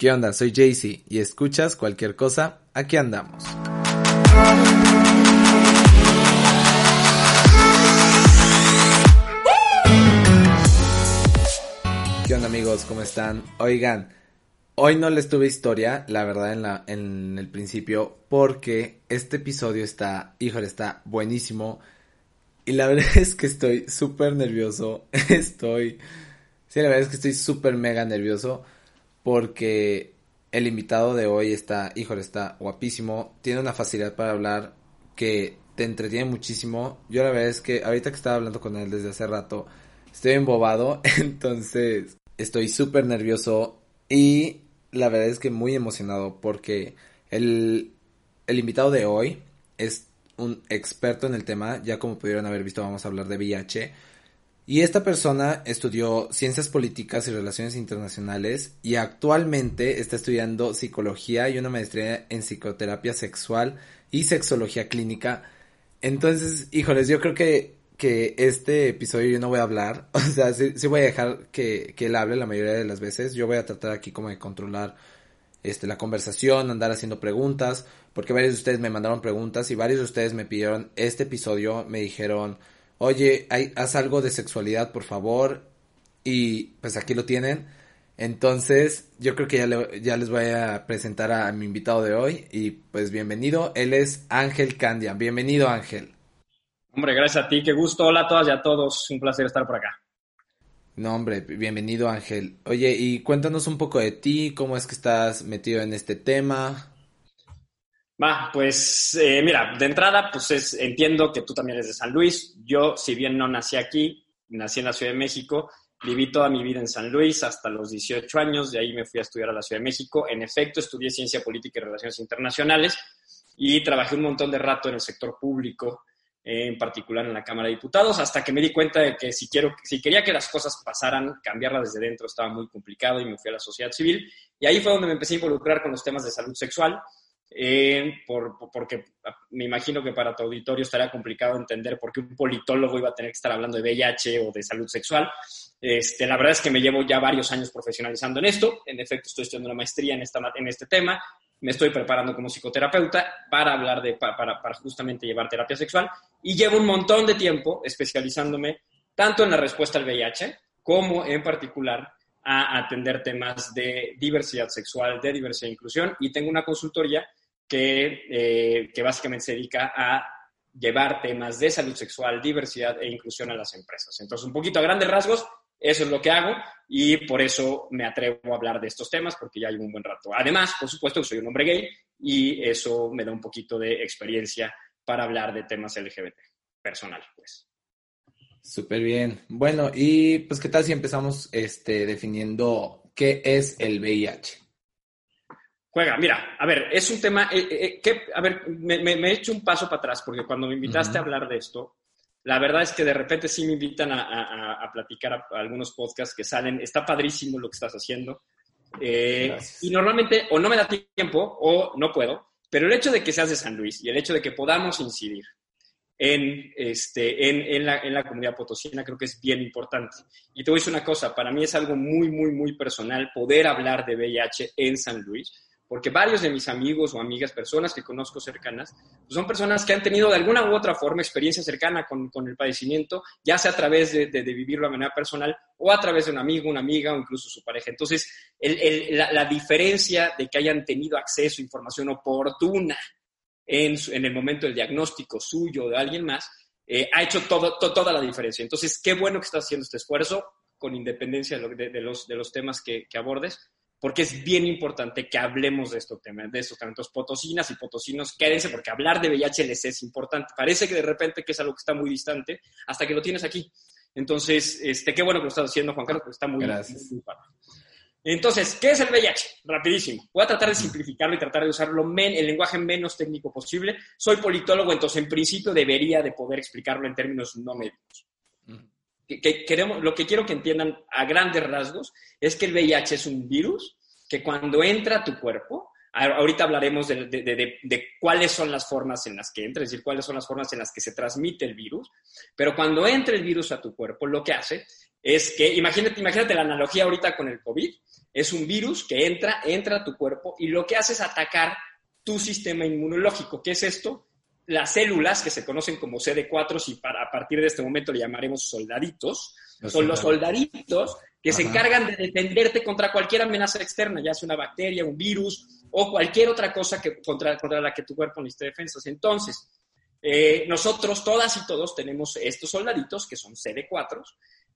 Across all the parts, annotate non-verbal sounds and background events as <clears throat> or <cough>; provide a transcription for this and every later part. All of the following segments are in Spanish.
¿Qué onda? Soy Jaycee y escuchas cualquier cosa, aquí andamos. ¿Qué onda amigos? ¿Cómo están? Oigan, hoy no les tuve historia, la verdad, en, la, en el principio, porque este episodio está, híjole, está buenísimo. Y la <laughs> verdad es que estoy súper nervioso. <laughs> Estoy, sí, la verdad es que estoy súper mega nervioso porque el invitado de hoy está, híjole, está guapísimo, tiene una facilidad para hablar que te entretiene muchísimo. Yo la verdad es que ahorita que estaba hablando con él desde hace rato, estoy embobado, <laughs> entonces estoy súper nervioso y la verdad es que muy emocionado porque el, el invitado de hoy es un experto en el tema, ya como pudieron haber visto vamos a hablar de VIH y esta persona estudió ciencias políticas y relaciones internacionales y actualmente está estudiando psicología y una maestría en psicoterapia sexual y sexología clínica. Entonces, híjoles, yo creo que, que este episodio yo no voy a hablar. <laughs> O sea, sí, sí voy a dejar que, que él hable la mayoría de las veces. Yo voy a tratar aquí como de controlar este, la conversación, andar haciendo preguntas, porque varios de ustedes me mandaron preguntas y varios de ustedes me pidieron este episodio, me dijeron oye, hay, haz algo de sexualidad, por favor. Y pues aquí lo tienen. Entonces, yo creo que ya, ya les voy a presentar a, mi invitado de hoy. Y pues bienvenido, él es Ángel Candia. Bienvenido, Ángel. Hombre, gracias a ti, qué gusto. Hola a todas y a todos. Un placer estar por acá. No, hombre, bienvenido, Ángel. Oye, y cuéntanos un poco de ti, cómo es que estás metido en este tema. Va, pues eh, mira, de entrada, pues es, entiendo que tú también eres de San Luis. Yo, si bien no nací aquí, nací en la Ciudad de México, viví toda mi vida en San Luis hasta los 18 años, de ahí me fui a estudiar a la Ciudad de México. En efecto, estudié Ciencia Política y Relaciones Internacionales y trabajé un montón de rato en el sector público, en particular en la Cámara de Diputados, hasta que me di cuenta de que si, quiero, si quería que las cosas pasaran, cambiarlas desde dentro estaba muy complicado y me fui a la sociedad civil. Y ahí fue donde me empecé a involucrar con los temas de salud sexual eh, por, porque me imagino que para tu auditorio estaría complicado entender por qué un politólogo iba a tener que estar hablando de VIH o de salud sexual. Este, la verdad es que me llevo ya varios años profesionalizando en esto. En efecto, estoy estudiando una maestría en, esta, en este tema. Me estoy preparando como psicoterapeuta para hablar de, para, para justamente llevar terapia sexual. Y llevo un montón de tiempo especializándome tanto en la respuesta al VIH como en particular a atender temas de diversidad sexual, de diversidad e inclusión. Y tengo una consultoría eh, que, básicamente se dedica a llevar temas de salud sexual, diversidad e inclusión a las empresas. Entonces, un poquito a grandes rasgos, eso es lo que hago y por eso me atrevo a hablar de estos temas porque ya llevo un buen rato. Además, por supuesto, soy un hombre gay y eso me da un poquito de experiencia para hablar de temas LGBT personal, pues. Súper bien. Bueno, y pues, ¿qué tal si empezamos este, definiendo qué es el VIH? Juega, mira, a ver, es un tema eh, eh, eh, que, a ver, me, he hecho un paso para atrás porque cuando me invitaste a hablar de esto, la verdad es que de repente sí me invitan a, platicar a, algunos podcasts que salen, está padrísimo lo que estás haciendo. y normalmente o no me da tiempo o no puedo, pero el hecho de que seas de San Luis y el hecho de que podamos incidir en, este, en, en, la, en la comunidad potosina creo que es bien importante. Y te voy a decir una cosa, para mí es algo muy, muy, muy personal poder hablar de VIH en San Luis porque varios de mis amigos o amigas, personas que conozco cercanas, pues son personas que han tenido de alguna u otra forma experiencia cercana con, el padecimiento, ya sea a través de, vivirlo de manera personal o a través de un amigo, una amiga o incluso su pareja. Entonces, la, diferencia de que hayan tenido acceso a información oportuna en, el momento del diagnóstico suyo o de alguien más, eh, ha hecho toda la diferencia. Entonces, qué bueno que estás haciendo este esfuerzo, con independencia de, los, de los temas que, que abordes porque es bien importante que hablemos de estos temas, de estos potosinas y potosinos, quédense, porque hablar de VIH les es importante. Parece que de repente que es algo que está muy distante, hasta que lo tienes aquí. Entonces, este, qué bueno que lo estás haciendo, Juan Carlos, porque está muy, Gracias. Entonces, ¿qué es el VIH? Rapidísimo. Voy a tratar de simplificarlo y tratar de usarlo men, el lenguaje menos técnico posible. Soy politólogo, entonces en principio debería de poder explicarlo en términos no médicos. Que, queremos, lo que quiero que entiendan a grandes rasgos es que el VIH es un virus que cuando entra a tu cuerpo, ahorita hablaremos de, de, cuáles son las formas en las que entra, es decir, cuáles son las formas en las que se transmite el virus, pero cuando entra el virus a tu cuerpo, lo que hace es que, imagínate, imagínate la analogía ahorita con el COVID, es un virus que entra, entra a tu cuerpo y lo que hace es atacar tu sistema inmunológico. ¿Qué es esto? Las células que se conocen como CD4 y para, a partir de este momento le llamaremos soldaditos, son los soldaditos que se encargan de defenderte contra cualquier amenaza externa, ya sea una bacteria, un virus o cualquier otra cosa que, contra, contra la que tu cuerpo necesite defensas. Entonces, eh, nosotros, todas y todos, tenemos estos soldaditos que son CD4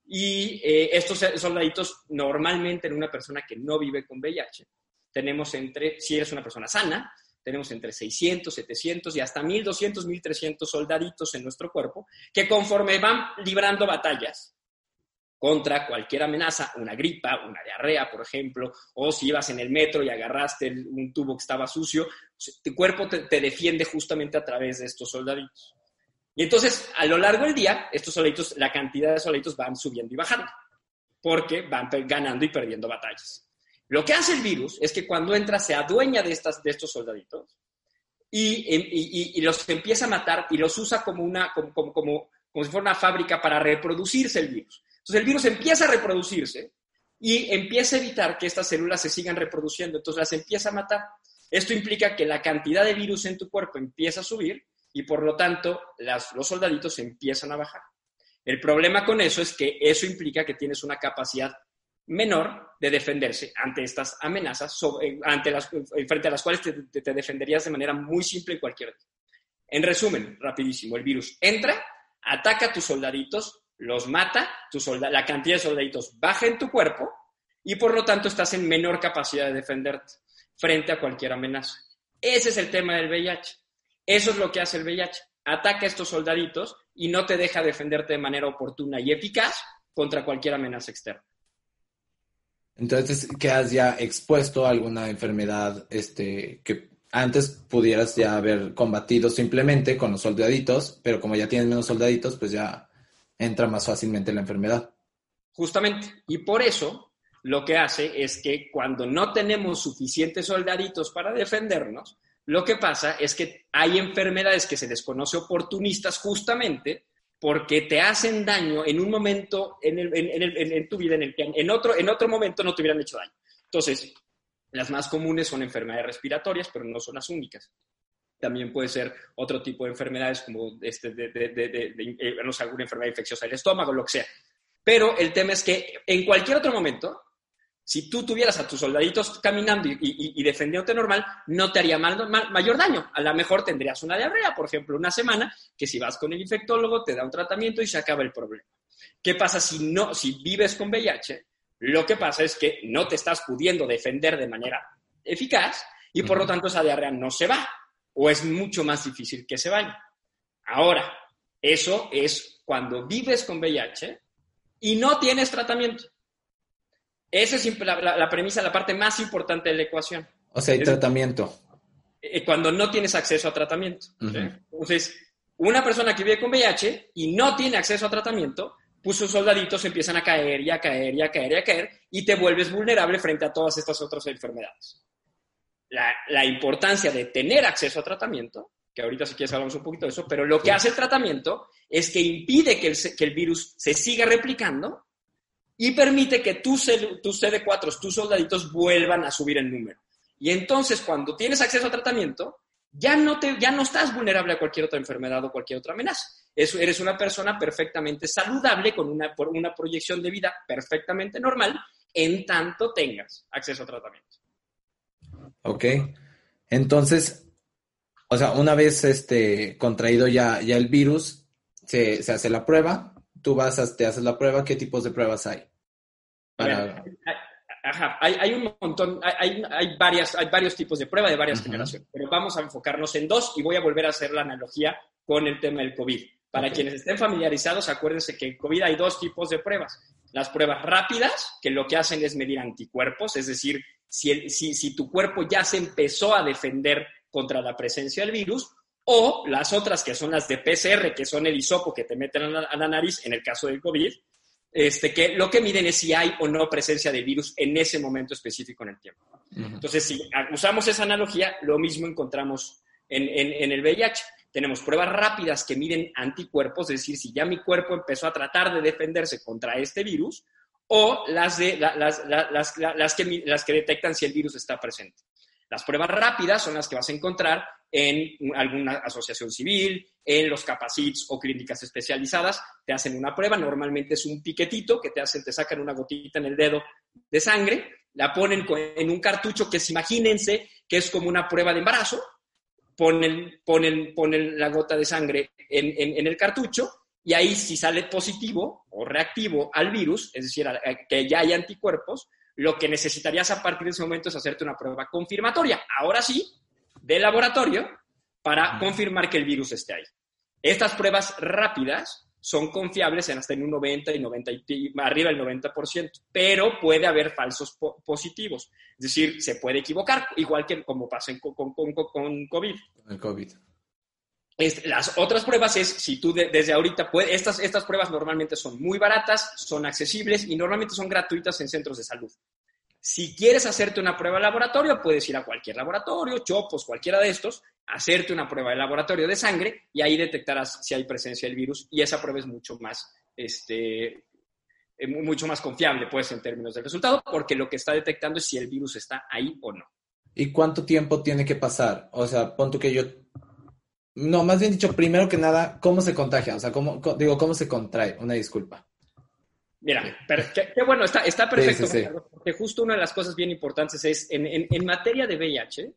y eh, estos soldaditos normalmente en una persona que no vive con VIH, tenemos entre, si eres una persona sana, tenemos entre 600, 700 y hasta 1200, 1300 soldaditos en nuestro cuerpo que conforme van librando batallas contra cualquier amenaza, una gripa, una diarrea, por ejemplo, o si ibas en el metro y agarraste un tubo que estaba sucio, tu cuerpo te, te defiende justamente a través de estos soldaditos. Y entonces, a lo largo del día, estos soldaditos, la cantidad de soldaditos van subiendo y bajando, porque van ganando y perdiendo batallas. Lo que hace el virus es que cuando entra se adueña de, estas, de estos soldaditos y, los empieza a matar y los usa como, una, como, como, como, como si fuera una fábrica para reproducirse el virus. Entonces el virus empieza a reproducirse y empieza a evitar que estas células se sigan reproduciendo, entonces las empieza a matar. Esto implica que la cantidad de virus en tu cuerpo empieza a subir y por lo tanto los soldaditos empiezan a bajar. El problema con eso es que eso implica que tienes una capacidad menor de defenderse ante estas amenazas, eh, ante las, eh, frente a las cuales te, defenderías de manera muy simple en cualquier día. En resumen, rapidísimo, el virus entra, ataca a tus soldaditos, los mata, tu la cantidad de soldaditos baja en tu cuerpo y por lo tanto estás en menor capacidad de defenderte frente a cualquier amenaza. Ese es el tema del VIH. Eso es lo que hace el VIH. Ataca a estos soldaditos y no te deja defenderte de manera oportuna y eficaz contra cualquier amenaza externa. Entonces quedas ya expuesto a alguna enfermedad este, que antes pudieras ya haber combatido simplemente con los soldaditos, pero como ya tienes menos soldaditos, pues ya entra más fácilmente la enfermedad. Justamente. Y por eso lo que hace es que cuando no tenemos suficientes soldaditos para defendernos, lo que pasa es que hay enfermedades que se desconoce oportunistas justamente porque te hacen daño en un momento en, tu vida en el que en otro, en otro momento no te hubieran hecho daño. Entonces, las más comunes son enfermedades respiratorias, pero no son las únicas. También puede ser otro tipo de enfermedades como este, de, eh, alguna enfermedad infecciosa del estómago, lo que sea. Pero el tema es que en cualquier otro momento si tú tuvieras a tus soldaditos caminando y, defendiéndote normal, no te haría mayor daño. A lo mejor tendrías una diarrea, por ejemplo, una semana, que si vas con el infectólogo te da un tratamiento y se acaba el problema. ¿Qué pasa si no, si vives con VIH? Lo que pasa es que no te estás pudiendo defender de manera eficaz y por lo tanto esa diarrea no se va o es mucho más difícil que se vaya. Ahora, eso es cuando vives con VIH y no tienes tratamiento. Esa es la, premisa, la parte más importante de la ecuación. O sea, hay tratamiento. Eh, cuando no tienes acceso a tratamiento. Entonces, una persona que vive con VIH y no tiene acceso a tratamiento, pues sus soldaditos empiezan a caer y a caer y a caer y a caer y te vuelves vulnerable frente a todas estas otras enfermedades. La, importancia de tener acceso a tratamiento, que ahorita si quieres hablamos un poquito de eso, pero lo que hace el tratamiento es que impide que el, que el virus se siga replicando y permite que tus, tus CD4, tus soldaditos vuelvan a subir en número. Y entonces cuando tienes acceso a tratamiento, ya no, te, ya no estás vulnerable a cualquier otra enfermedad o cualquier otra amenaza. eres una persona perfectamente saludable con una, una proyección de vida perfectamente normal en tanto tengas acceso a tratamiento. Ok. Entonces, o sea, una vez este, contraído ya, ya el virus, se, se hace la prueba, tú vas, te haces la prueba, ¿qué tipos de pruebas hay? Ajá, hay, un montón, hay, hay, varias, hay varios tipos de prueba de varias generaciones, pero vamos a enfocarnos en dos y voy a volver a hacer la analogía con el tema del COVID. Para quienes estén familiarizados, acuérdense que en COVID hay dos tipos de pruebas. las pruebas rápidas, que lo que hacen es medir anticuerpos, es decir, si, si, tu cuerpo ya se empezó a defender contra la presencia del virus, o las otras que son las de PCR, que son el hisopo que te meten a la, nariz en el caso del COVID, este, que lo que miden es si hay o no presencia del virus en ese momento específico en el tiempo. Entonces, si usamos esa analogía, lo mismo encontramos en, en, el VIH. Tenemos pruebas rápidas que miden anticuerpos, es decir, si ya mi cuerpo empezó a tratar de defenderse contra este virus, o las, de, las, las, las, que, las que detectan si el virus está presente. Las pruebas rápidas son las que vas a encontrar en alguna asociación civil, en los capacits o clínicas especializadas. Te hacen una prueba, normalmente es un piquetito que te hacen, te sacan una gotita en el dedo de sangre, la ponen en un cartucho que es, imagínense que es como una prueba de embarazo, ponen, ponen, ponen la gota de sangre en, en, el cartucho y ahí si sale positivo o reactivo al virus, es decir, que ya hay anticuerpos, lo que necesitarías a partir de ese momento es hacerte una prueba confirmatoria, ahora sí, de laboratorio, para confirmar que el virus esté ahí. Estas pruebas rápidas son confiables en hasta en un 90 y 90 y arriba del 90%, pero puede haber falsos positivos. Es decir, se puede equivocar, igual que como pasa con, con, con, con COVID. El COVID. las otras pruebas es si tú desde ahorita puedes, estas, estas pruebas normalmente son muy baratas, son accesibles y normalmente son gratuitas en centros de salud. Si quieres hacerte una prueba de laboratorio, puedes ir a cualquier laboratorio, Chopos, cualquiera de estos, hacerte una prueba de laboratorio de sangre y ahí detectarás si hay presencia del virus y esa prueba es mucho más, este, eh, mucho más confiable, pues, en términos del resultado, porque lo que está detectando es si el virus está ahí o no. ¿Y cuánto tiempo tiene que pasar? O sea, pon que yo... No, más bien dicho, primero que nada, ¿cómo se contagia? O sea, ¿cómo, digo, ¿cómo se contrae? Una disculpa. Mira, qué, bueno, está, está perfecto, porque justo una de las cosas bien importantes es, en, en, materia de VIH,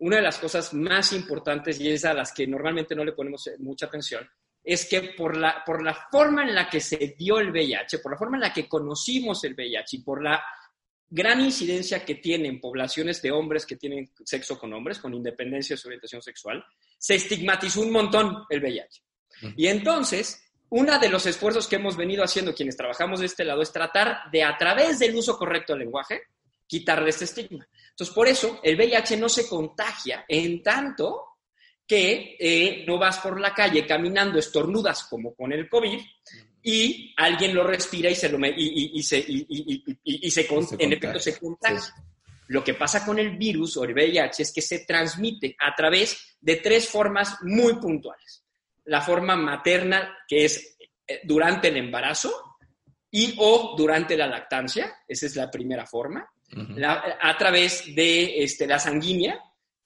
una de las cosas más importantes y es a las que normalmente no le ponemos mucha atención, es que por la, por la forma en la que se dio el VIH, por la forma en la que conocimos el VIH y por la gran incidencia que tiene en poblaciones de hombres que tienen sexo con hombres, con independencia de su orientación sexual, se estigmatizó un montón el VIH. Y entonces, uno de los esfuerzos que hemos venido haciendo quienes trabajamos de este lado es tratar de, a través del uso correcto del lenguaje, quitarle este estigma. Entonces, por eso el VIH no se contagia en tanto que eh, no vas por la calle caminando estornudas como con el COVID y alguien lo respira y se lo y, se, y, se, en efecto se contagia. Lo que pasa con el virus o el VIH es que se transmite a través de tres formas muy puntuales la forma materna, que es eh, durante el embarazo y o durante la lactancia, esa es la primera forma, a través de este, la sanguínea,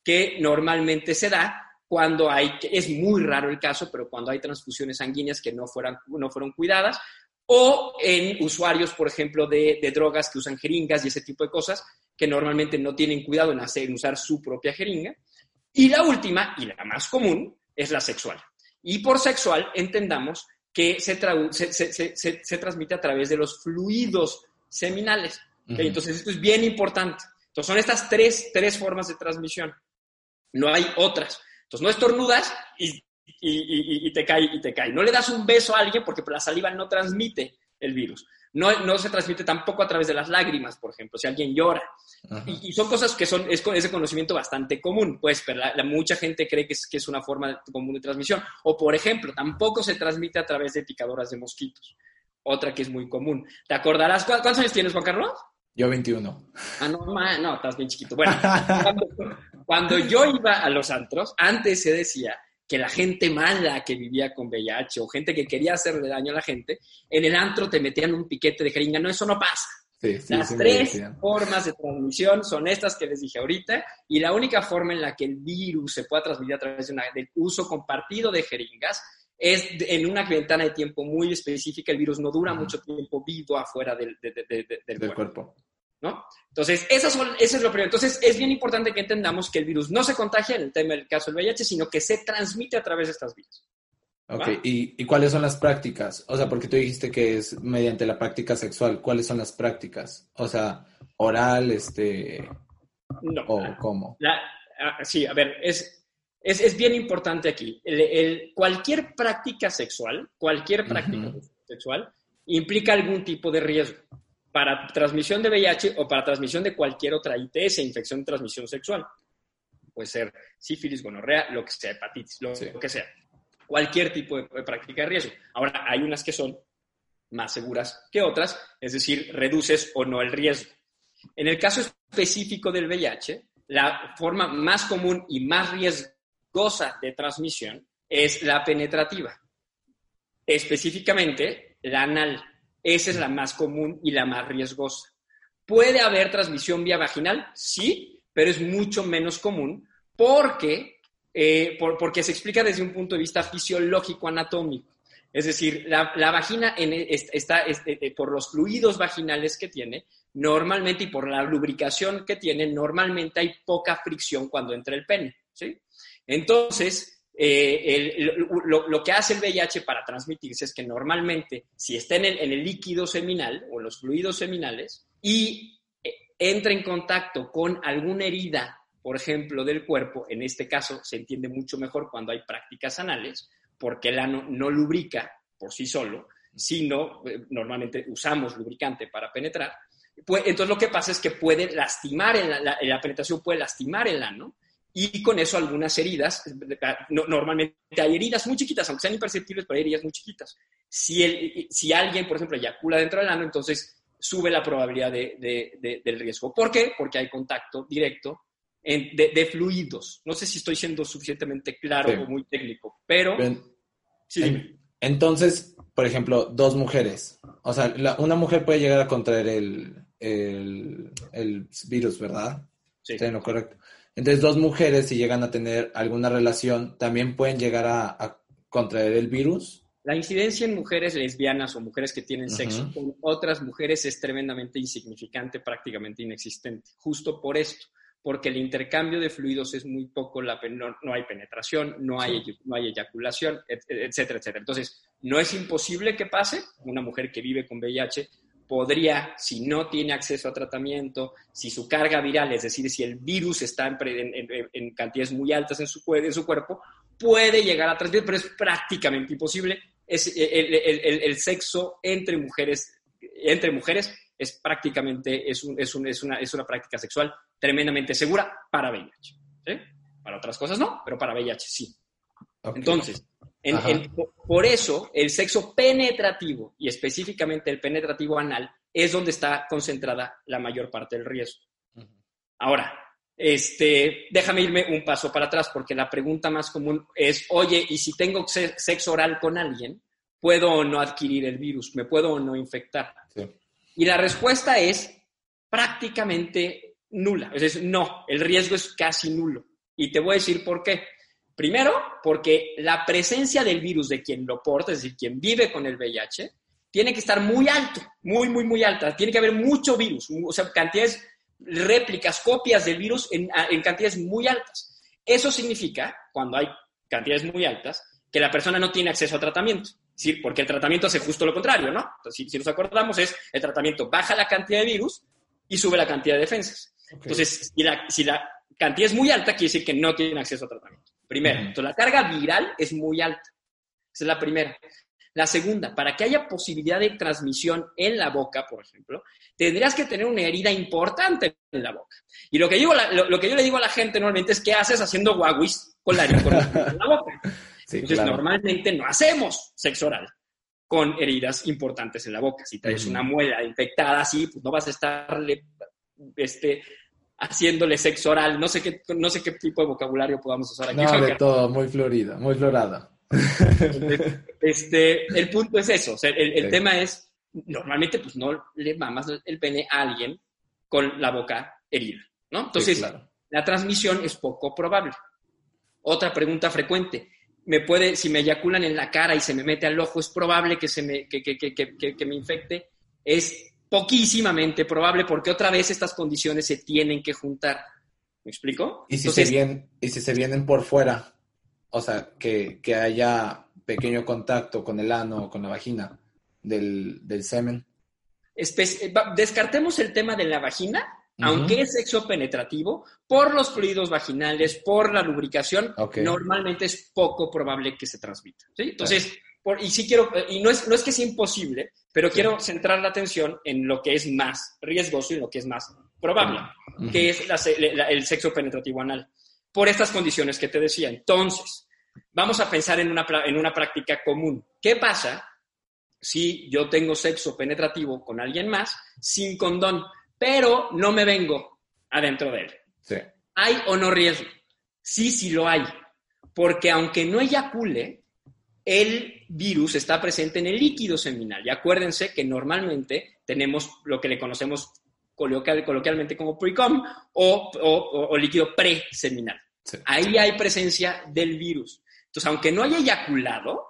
que normalmente se da cuando hay, es muy raro el caso, pero cuando hay transfusiones sanguíneas que no, fueran, no fueron cuidadas, o en usuarios, por ejemplo, de, drogas que usan jeringas y ese tipo de cosas, que normalmente no tienen cuidado en, hacer, en usar su propia jeringa. Y la última, y la más común, es la sexual. Y por sexual entendamos que se, se, transmite a través de los fluidos seminales. Entonces, esto es bien importante. Entonces, son estas tres, tres formas de transmisión. No hay otras. Entonces, no estornudas y, y, y, te cae y te cae. No le das un beso a alguien porque la saliva no transmite el virus. No, se transmite tampoco a través de las lágrimas, por ejemplo, si alguien llora. Y, son cosas que son, es, ese conocimiento bastante común, pues, pero la, mucha gente cree que es, que es una forma común de transmisión. O, por ejemplo, tampoco se transmite a través de picadoras de mosquitos. Otra que es muy común. ¿Te acordarás? ¿Cuántos años tienes, Juan Carlos? Yo 21. Ah, no, no, estás bien chiquito. Bueno, cuando yo iba a los antros, antes se decía que la gente mala que vivía con VIH o gente que quería hacerle daño a la gente, en el antro te metían un piquete de jeringa. No, eso no pasa. Las tres formas de transmisión son estas que les dije ahorita y la única forma en la que el virus se pueda transmitir a través de una, del uso compartido de jeringas es en una ventana de tiempo muy específica. El virus no dura mucho tiempo vivo afuera del, del cuerpo. ¿no? Entonces, eso es lo primero. Entonces, es bien importante que entendamos que el virus no se contagia en el tema del caso del VIH, sino que se transmite a través de estas vías. Ok, ¿Y, ¿Y, cuáles son las prácticas? O sea, porque tú dijiste que es mediante la práctica sexual. ¿Cuáles son las prácticas? O sea, oral, este... No. ¿O cómo? Ah, sí, a ver, es, es, bien importante aquí. El, cualquier práctica sexual, cualquier práctica sexual, implica algún tipo de riesgo para transmisión de VIH o para transmisión de cualquier otra ITS, infección de transmisión sexual. Puede ser sífilis, gonorrea, lo que sea, hepatitis, lo, que sea. Cualquier tipo de, práctica de riesgo. Ahora, hay unas que son más seguras que otras, es decir, reduces o no el riesgo. En el caso específico del VIH, la forma más común y más riesgosa de transmisión es la penetrativa, específicamente la anal. Esa es la más común y la más riesgosa. ¿Puede haber transmisión vía vaginal? Sí, pero es mucho menos común porque, eh, porque se explica desde un punto de vista fisiológico anatómico. Es decir, la, vagina está, este, eh, por los fluidos vaginales que tiene, normalmente y por la lubricación que tiene, normalmente hay poca fricción cuando entra el pene. ¿sí? Entonces, eh, lo, que hace el VIH para transmitirse es que normalmente, si está en el, líquido seminal o los fluidos seminales y eh, entra en contacto con alguna herida, por ejemplo, del cuerpo, en este caso se entiende mucho mejor cuando hay prácticas anales, porque el ano no lubrica por sí solo, sino eh, normalmente usamos lubricante para penetrar. Pues, entonces lo que pasa es que puede lastimar, la, la penetración puede lastimar el ano y con eso algunas heridas, normalmente hay heridas muy chiquitas, aunque sean imperceptibles, pero hay heridas muy chiquitas. Si, el, si alguien, por ejemplo, eyacula dentro del ano, entonces sube la probabilidad de, del riesgo. ¿Por qué? Porque hay contacto directo de, fluidos. No sé si estoy siendo suficientemente claro o muy técnico, pero... sí, entonces, por ejemplo, dos mujeres. O sea, una mujer puede llegar a contraer el, el, el virus, ¿verdad? Sí. ¿Está correcto? Entonces, dos mujeres, si llegan a tener alguna relación, también pueden llegar a, contraer el virus. La incidencia en mujeres lesbianas o mujeres que tienen sexo con otras mujeres es tremendamente insignificante, prácticamente inexistente, justo por esto, porque el intercambio de fluidos es muy poco, la, no, hay penetración, no hay, no hay eyaculación, etcétera, etcétera. Entonces, no es imposible que pase, una mujer que vive con VIH podría, si no tiene acceso a tratamiento, si su carga viral, es decir, si el virus está en, cantidades muy altas en su, en su, cuerpo, puede llegar a transmitir, pero es prácticamente imposible. Es, el, sexo entre mujeres, entre mujeres es prácticamente es, es, una, es una práctica sexual tremendamente segura para VIH. Para otras cosas no, pero para VIH sí. Entonces, por eso, el sexo penetrativo y específicamente el penetrativo anal es donde está concentrada la mayor parte del riesgo. Ahora, este, déjame irme un paso para atrás porque la pregunta más común es, oye, ¿y si tengo sexo oral con alguien, puedo o no adquirir el virus? ¿Me puedo o no infectar? Y la respuesta es prácticamente nula. Es decir, no, el riesgo es casi nulo. Y te voy a decir por qué. Primero, porque la presencia del virus de quien lo porta, es decir, quien vive con el VIH, tiene que estar muy alto, muy, muy, muy alta. Tiene que haber mucho virus, o sea, cantidades, réplicas, copias del virus en, cantidades muy altas. Eso significa, cuando hay cantidades muy altas, que la persona no tiene acceso a tratamiento. ¿sí? Porque el tratamiento hace justo lo contrario, ¿no? Entonces, si, nos acordamos, es el tratamiento baja la cantidad de virus y sube la cantidad de defensas. Entonces, si la, si la cantidad es muy alta, quiere decir que no tiene acceso a tratamiento. Primero, entonces la carga viral es muy alta. Esa es la primera. La segunda, para que haya posibilidad de transmisión en la boca, por ejemplo, tendrías que tener una herida importante en la boca. Y lo que, digo, lo, que yo le digo a la gente normalmente es, ¿qué haces haciendo guaguis con la, herida <laughs> en la boca? Entonces, normalmente no hacemos sexo oral con heridas importantes en la boca. Si traes una muela infectada así, pues no vas a estarle este, haciéndole sexo oral. No sé qué, no sé qué tipo de vocabulario podamos usar aquí. No, de todo, muy florida, muy florada. <laughs> Este, el punto es eso, el, tema es, normalmente pues no le mamas el pene a alguien con la boca herida, ¿no? Entonces, la transmisión es poco probable. Otra pregunta frecuente, me puede, si me eyaculan en la cara y se me mete al ojo, es probable que, se me, que, que, que, que me infecte. Es poquísimamente probable porque otra vez estas condiciones se tienen que juntar. ¿Me explico? ¿Y si, se, vienen, y si se vienen por fuera? O sea, que, haya pequeño contacto con el ano o con la vagina del, semen. descartemos el tema de la vagina, aunque es sexo penetrativo, por los fluidos vaginales, por la lubricación, normalmente es poco probable que se transmita. Entonces, por, y sí quiero, y no es, no es que sea imposible, pero quiero centrar la atención en lo que es más riesgoso y lo que es más probable, que es el sexo penetrativo anal, por estas condiciones que te decía. Entonces, vamos a pensar en una, en una práctica común. ¿Qué pasa si yo tengo sexo penetrativo con alguien más sin condón, pero no me vengo adentro de él? ¿Hay o no riesgo? Sí, sí lo hay, porque aunque no eyacule, el virus está presente en el líquido seminal. Y acuérdense que normalmente tenemos lo que le conocemos coloquialmente como pre-com o, o, líquido preseminal. Ahí hay presencia del virus. Entonces, aunque no haya eyaculado,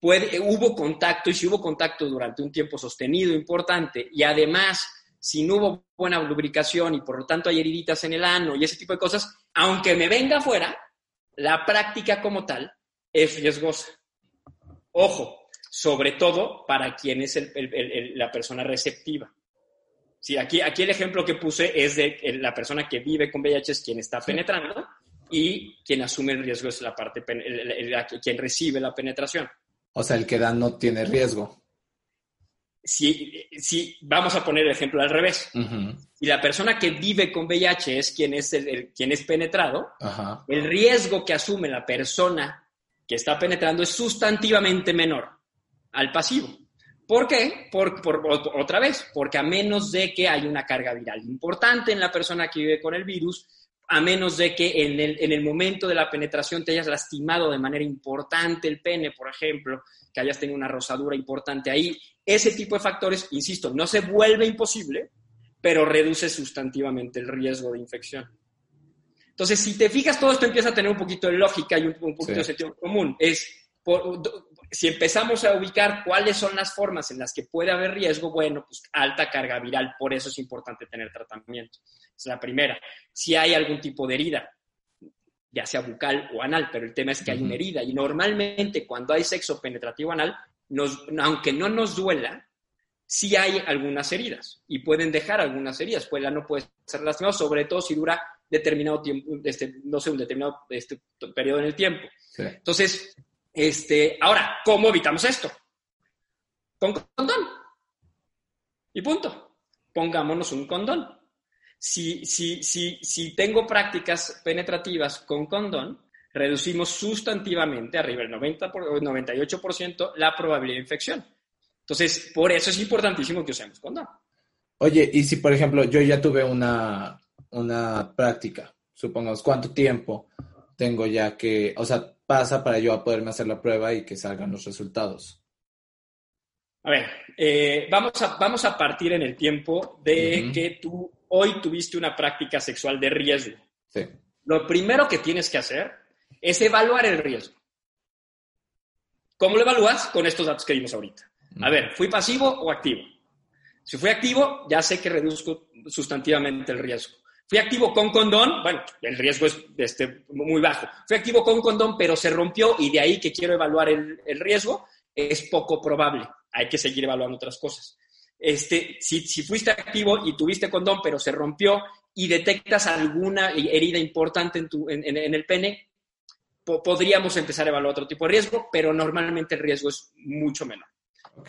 puede, hubo contacto y si hubo contacto durante un tiempo sostenido importante y además si no hubo buena lubricación y por lo tanto hay heriditas en el ano y ese tipo de cosas, aunque me venga afuera, la práctica como tal es riesgosa. Ojo, sobre todo para quien es la persona receptiva. Sí, aquí, aquí el ejemplo que puse es de la persona que vive con VIH es quien está penetrando y quien asume el riesgo es la parte, quien recibe la penetración. O sea, el que da no tiene riesgo. Si, si vamos a poner el ejemplo al revés. Si la persona que vive con VIH es quien es, el, quien es penetrado, el riesgo que asume la persona que está penetrando es sustantivamente menor al pasivo. ¿Por qué? Por, otra vez, porque a menos de que hay una carga viral importante en la persona que vive con el virus, a menos de que en el, en el, momento de la penetración te hayas lastimado de manera importante el pene, por ejemplo, que hayas tenido una rosadura importante ahí, ese tipo de factores, insisto, no se vuelve imposible, pero reduce sustantivamente el riesgo de infección. Entonces, si te fijas, todo esto empieza a tener un poquito de lógica y un, poquito de sentido común. Es, si empezamos a ubicar cuáles son las formas en las que puede haber riesgo, bueno, pues alta carga viral, por eso es importante tener tratamiento. Es la primera. Si hay algún tipo de herida, ya sea bucal o anal, pero el tema es que hay una herida y normalmente cuando hay sexo penetrativo anal, aunque no nos duela, sí hay algunas heridas y pueden dejar algunas heridas, pues la no puede ser lastimado, sobre todo si dura determinado tiempo, este, no sé, un determinado este, periodo en el tiempo. Entonces, este, ahora, ¿cómo evitamos esto? Con condón. Y punto. Pongámonos un condón. Si, si, si, si tengo prácticas penetrativas con condón, reducimos sustantivamente, arriba del 90 por, 98%, la probabilidad de infección. Entonces, por eso es importantísimo que usemos condón. Oye, y si por ejemplo yo ya tuve una, una práctica, supongamos, ¿cuánto tiempo tengo ya que, o sea, pasa para yo a poderme hacer la prueba y que salgan los resultados? A ver, eh, vamos, a, vamos a partir en el tiempo de que tú hoy tuviste una práctica sexual de riesgo. Sí. Lo primero que tienes que hacer es evaluar el riesgo. ¿Cómo lo evalúas? Con estos datos que vimos ahorita. A ver, ¿fui pasivo o activo? Si fui activo, ya sé que reduzco sustantivamente el riesgo. Fui activo con condón, bueno, el riesgo es este, muy bajo. Fui activo con condón, pero se rompió y de ahí que quiero evaluar el, riesgo, es poco probable. Hay que seguir evaluando otras cosas. Este, si, fuiste activo y tuviste condón, pero se rompió y detectas alguna herida importante en, tu, en, el pene, podríamos empezar a evaluar otro tipo de riesgo, pero normalmente el riesgo es mucho menor.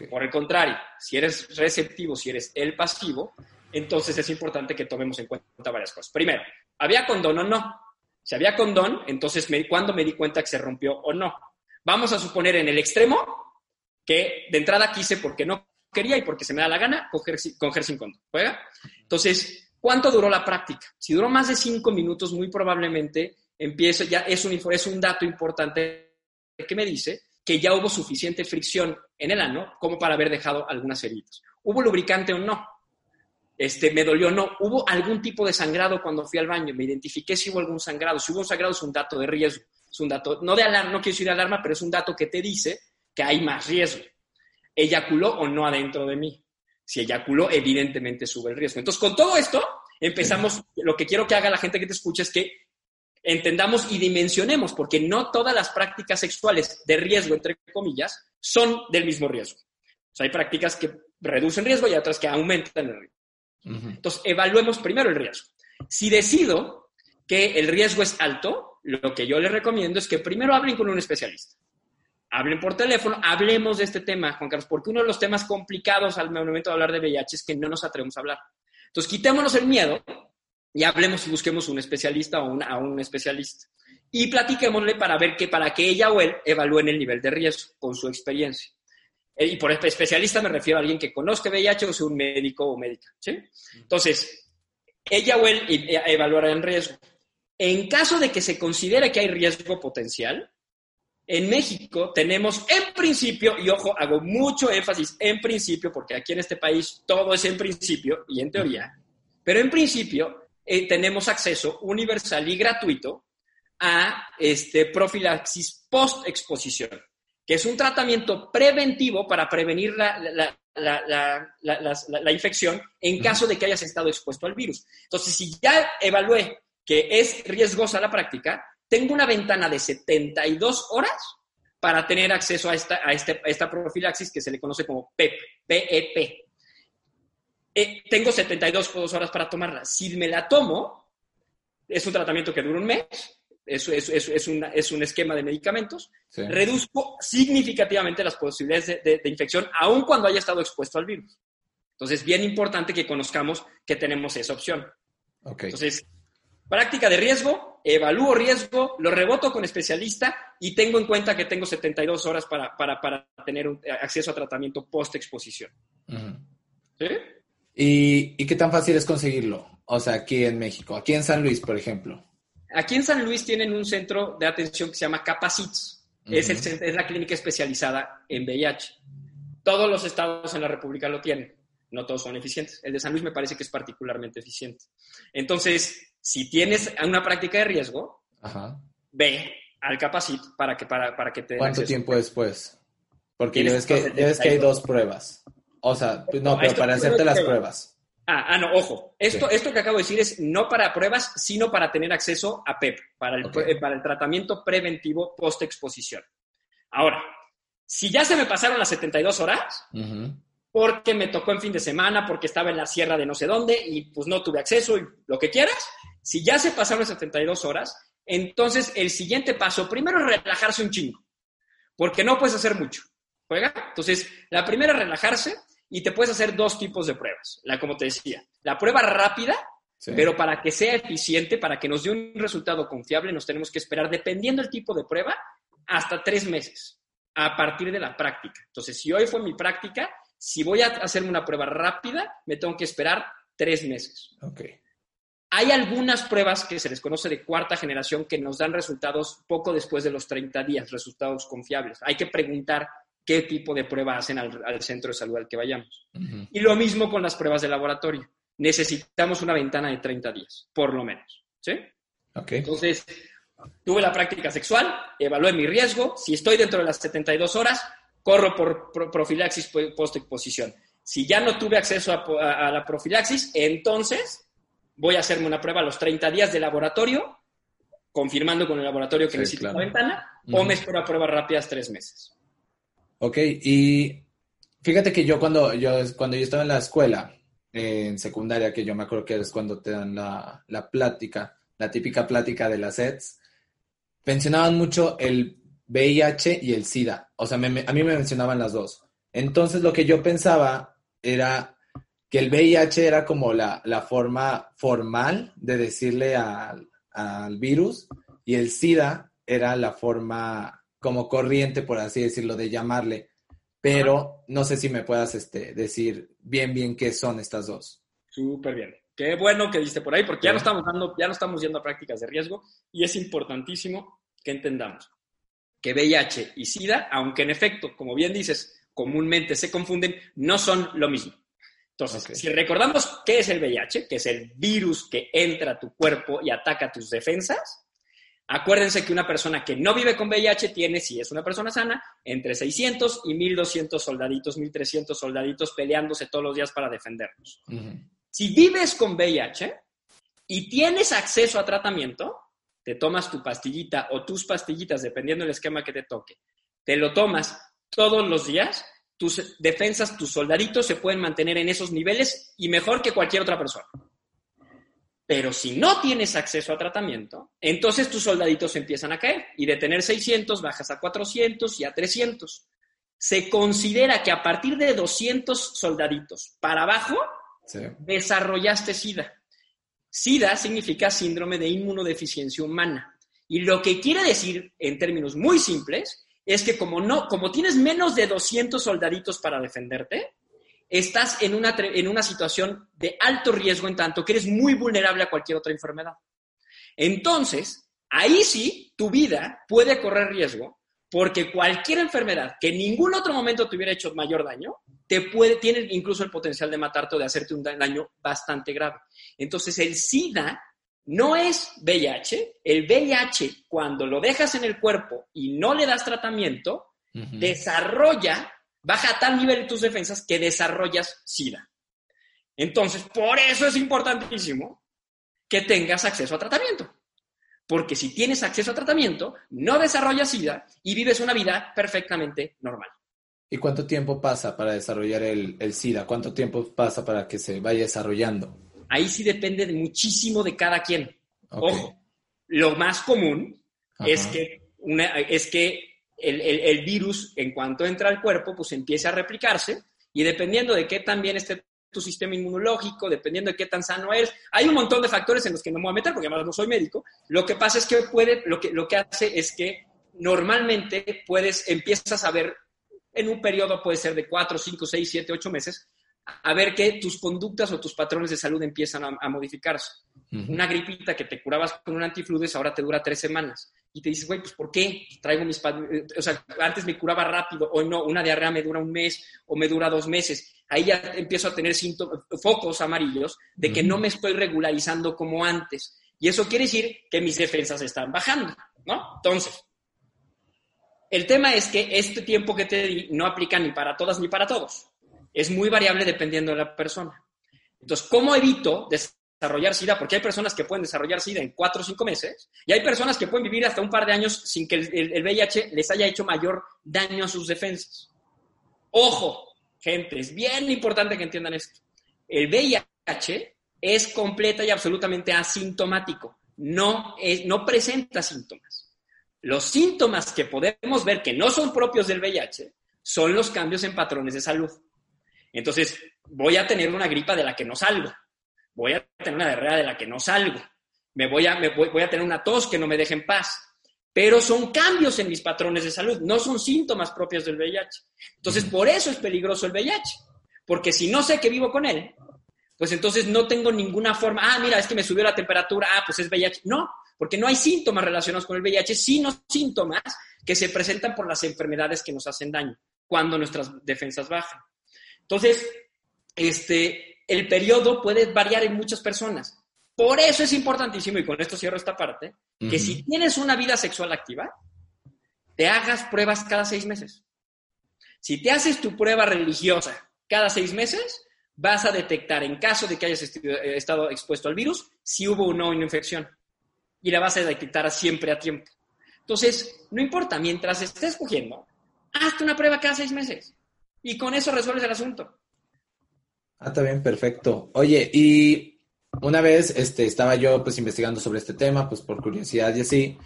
Por el contrario, si eres receptivo, si eres el pasivo, entonces es importante que tomemos en cuenta varias cosas. Primero, ¿había condón o no? Si había condón, entonces, me, ¿cuándo me di cuenta que se rompió o no? Vamos a suponer en el extremo que de entrada quise porque no quería y porque se me da la gana coger, coger sin condón. ¿Juega? Entonces, ¿cuánto duró la práctica? Si duró más de cinco minutos, muy probablemente empiezo, ya es un, es un dato importante que me dice que ya hubo suficiente fricción en el ano como para haber dejado algunas heridas. ¿Hubo lubricante o no? Este, me dolió no. ¿Hubo algún tipo de sangrado cuando fui al baño? Me identifiqué si hubo algún sangrado. Si hubo un sangrado es un dato de riesgo. Es un dato, no de alarma, no quiero decir de alarma, pero es un dato que te dice que hay más riesgo. ¿Eyaculó o no adentro de mí? Si eyaculó, evidentemente sube el riesgo. Entonces, con todo esto, empezamos, lo que quiero que haga la gente que te escuche es que entendamos y dimensionemos, porque no todas las prácticas sexuales de riesgo, entre comillas, son del mismo riesgo. O sea, hay prácticas que reducen riesgo y otras que aumentan el riesgo. Entonces, evaluemos primero el riesgo. Si decido que el riesgo es alto, lo que yo les recomiendo es que primero hablen con un especialista. hablen por teléfono, hablemos de este tema, Juan Carlos, porque uno de los temas complicados al momento de hablar de VIH es que no nos atrevemos a hablar. Entonces, quitémonos el miedo y hablemos y busquemos un especialista o a un especialista. Y platiquémosle para ver que para que ella o él evalúen el nivel de riesgo con su experiencia. Eh, y por especialista me refiero a alguien que conozca VIH o sea un médico o médica. ¿sí? Entonces, ella o él e, evaluará el riesgo. En caso de que se considere que hay riesgo potencial, en México tenemos en principio, y ojo, hago mucho énfasis en principio, porque aquí en este país todo es en principio y en teoría, pero en principio eh, tenemos acceso universal y gratuito a este, profilaxis post-exposición, que es un tratamiento preventivo para prevenir la, la, infección en caso de que hayas estado expuesto al virus. Entonces, si ya evalué que es riesgosa la práctica, tengo una ventana de 72 horas para tener acceso a esta, a este, esta profilaxis que se le conoce como PEP, PEP. Eh, tengo 72 horas para tomarla. Si me la tomo, es un tratamiento que dura un mes, es, es, es, es un esquema de medicamentos, reduzco significativamente las posibilidades de, de, infección, aun cuando haya estado expuesto al virus. Entonces, bien importante que conozcamos que tenemos esa opción. Okay. Entonces, práctica de riesgo, evalúo riesgo, lo reboto con especialista y tengo en cuenta que tengo 72 horas para, para, para tener un, acceso a tratamiento post-exposición. ¿Sí? ¿Y, ¿Y qué tan fácil es conseguirlo? O sea, aquí en México, aquí en San Luis, por ejemplo. Aquí en San Luis tienen un centro de atención que se llama Capacits. es, el, es la clínica especializada en VIH. Todos los estados en la República lo tienen. No todos son eficientes. El de San Luis me parece que es particularmente eficiente. Entonces, si tienes una práctica de riesgo, ve al Capacit para que, para, para que te... ¿Cuánto tiempo después? Porque ya ves, que, ya ves que hay dos pruebas. O sea, no, pero para hacerte las pruebas. Ah, ah, no, ojo. Esto, esto que acabo de decir es no para pruebas, sino para tener acceso a PEP, para el, okay. para el tratamiento preventivo post-exposición. Ahora, si ya se me pasaron las 72 horas, uh -huh. porque me tocó en fin de semana, porque estaba en la sierra de no sé dónde y pues no tuve acceso y lo que quieras, si ya se pasaron las 72 horas, entonces el siguiente paso, primero es relajarse un chingo, porque no puedes hacer mucho. ¿Juega? Entonces, la primera es relajarse y te puedes hacer dos tipos de pruebas. La, como te decía, la prueba rápida, sí. pero para que sea eficiente, para que nos dé un resultado confiable, nos tenemos que esperar, dependiendo del tipo de prueba, hasta tres meses a partir de la práctica. Entonces, si hoy fue mi práctica, si voy a hacerme una prueba rápida, me tengo que esperar tres meses. Okay. Hay algunas pruebas que se les conoce de cuarta generación que nos dan resultados poco después de los 30 días, resultados confiables. Hay que preguntar qué tipo de prueba hacen al, al centro de salud al que vayamos. Uh -huh. Y lo mismo con las pruebas de laboratorio. Necesitamos una ventana de 30 días, por lo menos. ¿Sí? Okay. Entonces, tuve la práctica sexual, evalué mi riesgo. Si estoy dentro de las 72 horas, corro por profilaxis post-exposición. Si ya no tuve acceso a, a, a la profilaxis, entonces voy a hacerme una prueba a los 30 días de laboratorio, confirmando con el laboratorio que sí, necesito claro. la ventana, uh -huh. o me espero a pruebas rápidas tres meses. Ok, y fíjate que yo cuando yo, cuando yo estaba en la escuela, eh, en secundaria, que yo me acuerdo que es cuando te dan la, la plática, la típica plática de las sets, mencionaban mucho el VIH y el SIDA. O sea, me, a mí me mencionaban las dos. Entonces lo que yo pensaba era que el VIH era como la, la forma formal de decirle al, al, virus y el SIDA era la forma como corriente, por así decirlo, de llamarle. Pero no sé si me puedas este, decir bien, bien qué son estas dos. Súper bien. Qué bueno que diste por ahí, porque ya no, estamos dando, ya no estamos yendo a prácticas de riesgo y es importantísimo que entendamos que VIH y SIDA, aunque en efecto, como bien dices, comúnmente se confunden, no son lo mismo. Entonces, okay. si recordamos qué es el VIH, que es el virus que entra a tu cuerpo y ataca tus defensas, acuérdense que una persona que no vive con VIH tiene, si es una persona sana, entre 600 y 1200 soldaditos, 1300 soldaditos peleándose todos los días para defendernos. Uh -huh. Si vives con VIH y tienes acceso a tratamiento, te tomas tu pastillita o tus pastillitas, dependiendo del esquema que te toque, te lo tomas todos los días, tus defensas, tus soldaditos se pueden mantener en esos niveles y mejor que cualquier otra persona. Pero si no tienes acceso a tratamiento, entonces tus soldaditos empiezan a caer y de tener 600 bajas a 400 y a 300. Se considera que a partir de 200 soldaditos para abajo desarrollaste SIDA. SIDA significa síndrome de inmunodeficiencia humana. Y lo que quiere decir, en términos muy simples, es que como, no, como tienes menos de 200 soldaditos para defenderte, estás en una, en una situación de alto riesgo en tanto que eres muy vulnerable a cualquier otra enfermedad. Entonces, ahí sí, tu vida puede correr riesgo porque cualquier enfermedad que en ningún otro momento te hubiera hecho mayor daño, te puede, tiene incluso el potencial de matarte o de hacerte un daño bastante grave. Entonces, el SIDA no es VIH. El VIH, cuando lo dejas en el cuerpo y no le das tratamiento, desarrolla baja a tal nivel tus defensas que desarrollas SIDA. Entonces, por eso es importantísimo que tengas acceso a tratamiento. Porque si tienes acceso a tratamiento, no desarrollas SIDA y vives una vida perfectamente normal. ¿Y cuánto tiempo pasa para desarrollar el, SIDA? ¿Cuánto tiempo pasa para que se vaya desarrollando? Ahí sí depende de muchísimo de cada quien. Ojo, lo más común es que, una, es que el, virus, en cuanto entra al cuerpo, pues empieza a replicarse y dependiendo de qué tan bien esté tu sistema inmunológico, dependiendo de qué tan sano eres, hay un montón de factores en los que no me voy a meter porque además no soy médico. Lo que pasa es que puede, lo que, lo que hace es que normalmente puedes, empiezas a ver en un periodo, puede ser de 4, 5, 6, 7, 8 meses, a ver que tus conductas o tus patrones de salud empiezan a, modificarse. Una gripita que te curabas con un antifludes ahora te dura tres semanas. Y te dices, güey, pues ¿por qué? Traigo mis... O sea, antes me curaba rápido, o no, una diarrea me dura un mes o me dura dos meses. Ahí ya empiezo a tener síntomas, focos amarillos de que no me estoy regularizando como antes. Y eso quiere decir que mis defensas están bajando, ¿no? Entonces, el tema es que este tiempo que te di no aplica ni para todas ni para todos es muy variable dependiendo de la persona. Entonces, ¿cómo evito desarrollar SIDA? Porque hay personas que pueden desarrollar SIDA en cuatro o cinco meses y hay personas que pueden vivir hasta un par de años sin que el, VIH les haya hecho mayor daño a sus defensas. Ojo, gente, es bien importante que entiendan esto. El VIH es completa y absolutamente asintomático. No, no presenta síntomas. Los síntomas que podemos ver que no son propios del VIH son los cambios en patrones de salud. Entonces, voy a tener una gripa de la que no salgo. Voy a tener una diarrea de la que no salgo. Me voy a, voy, a tener una tos que no me deje en paz. Pero son cambios en mis patrones de salud, no son síntomas propios del VIH. Entonces, por eso es peligroso el VIH. Porque si no sé que vivo con él, pues entonces no tengo ninguna forma, ah, mira, es que me subió la temperatura, ah, pues es VIH. No, porque no hay síntomas relacionados con el VIH, sino síntomas que se presentan por las enfermedades que nos hacen daño cuando nuestras defensas bajan. Entonces, este, el periodo puede variar en muchas personas. Por eso es importantísimo, y con esto cierro esta parte, que si tienes una vida sexual activa, te hagas pruebas cada seis meses. Si te haces tu prueba religiosa cada seis meses, vas a detectar en caso de que hayas eh, estado expuesto al virus si hubo o no una infección. Y la vas a detectar siempre a tiempo. Entonces, no importa, mientras estés cogiendo, hazte una prueba cada seis meses y con eso resuelves el asunto. Ah, está bien, perfecto. Oye, y una vez este, estaba yo pues investigando sobre este tema, pues por curiosidad y así,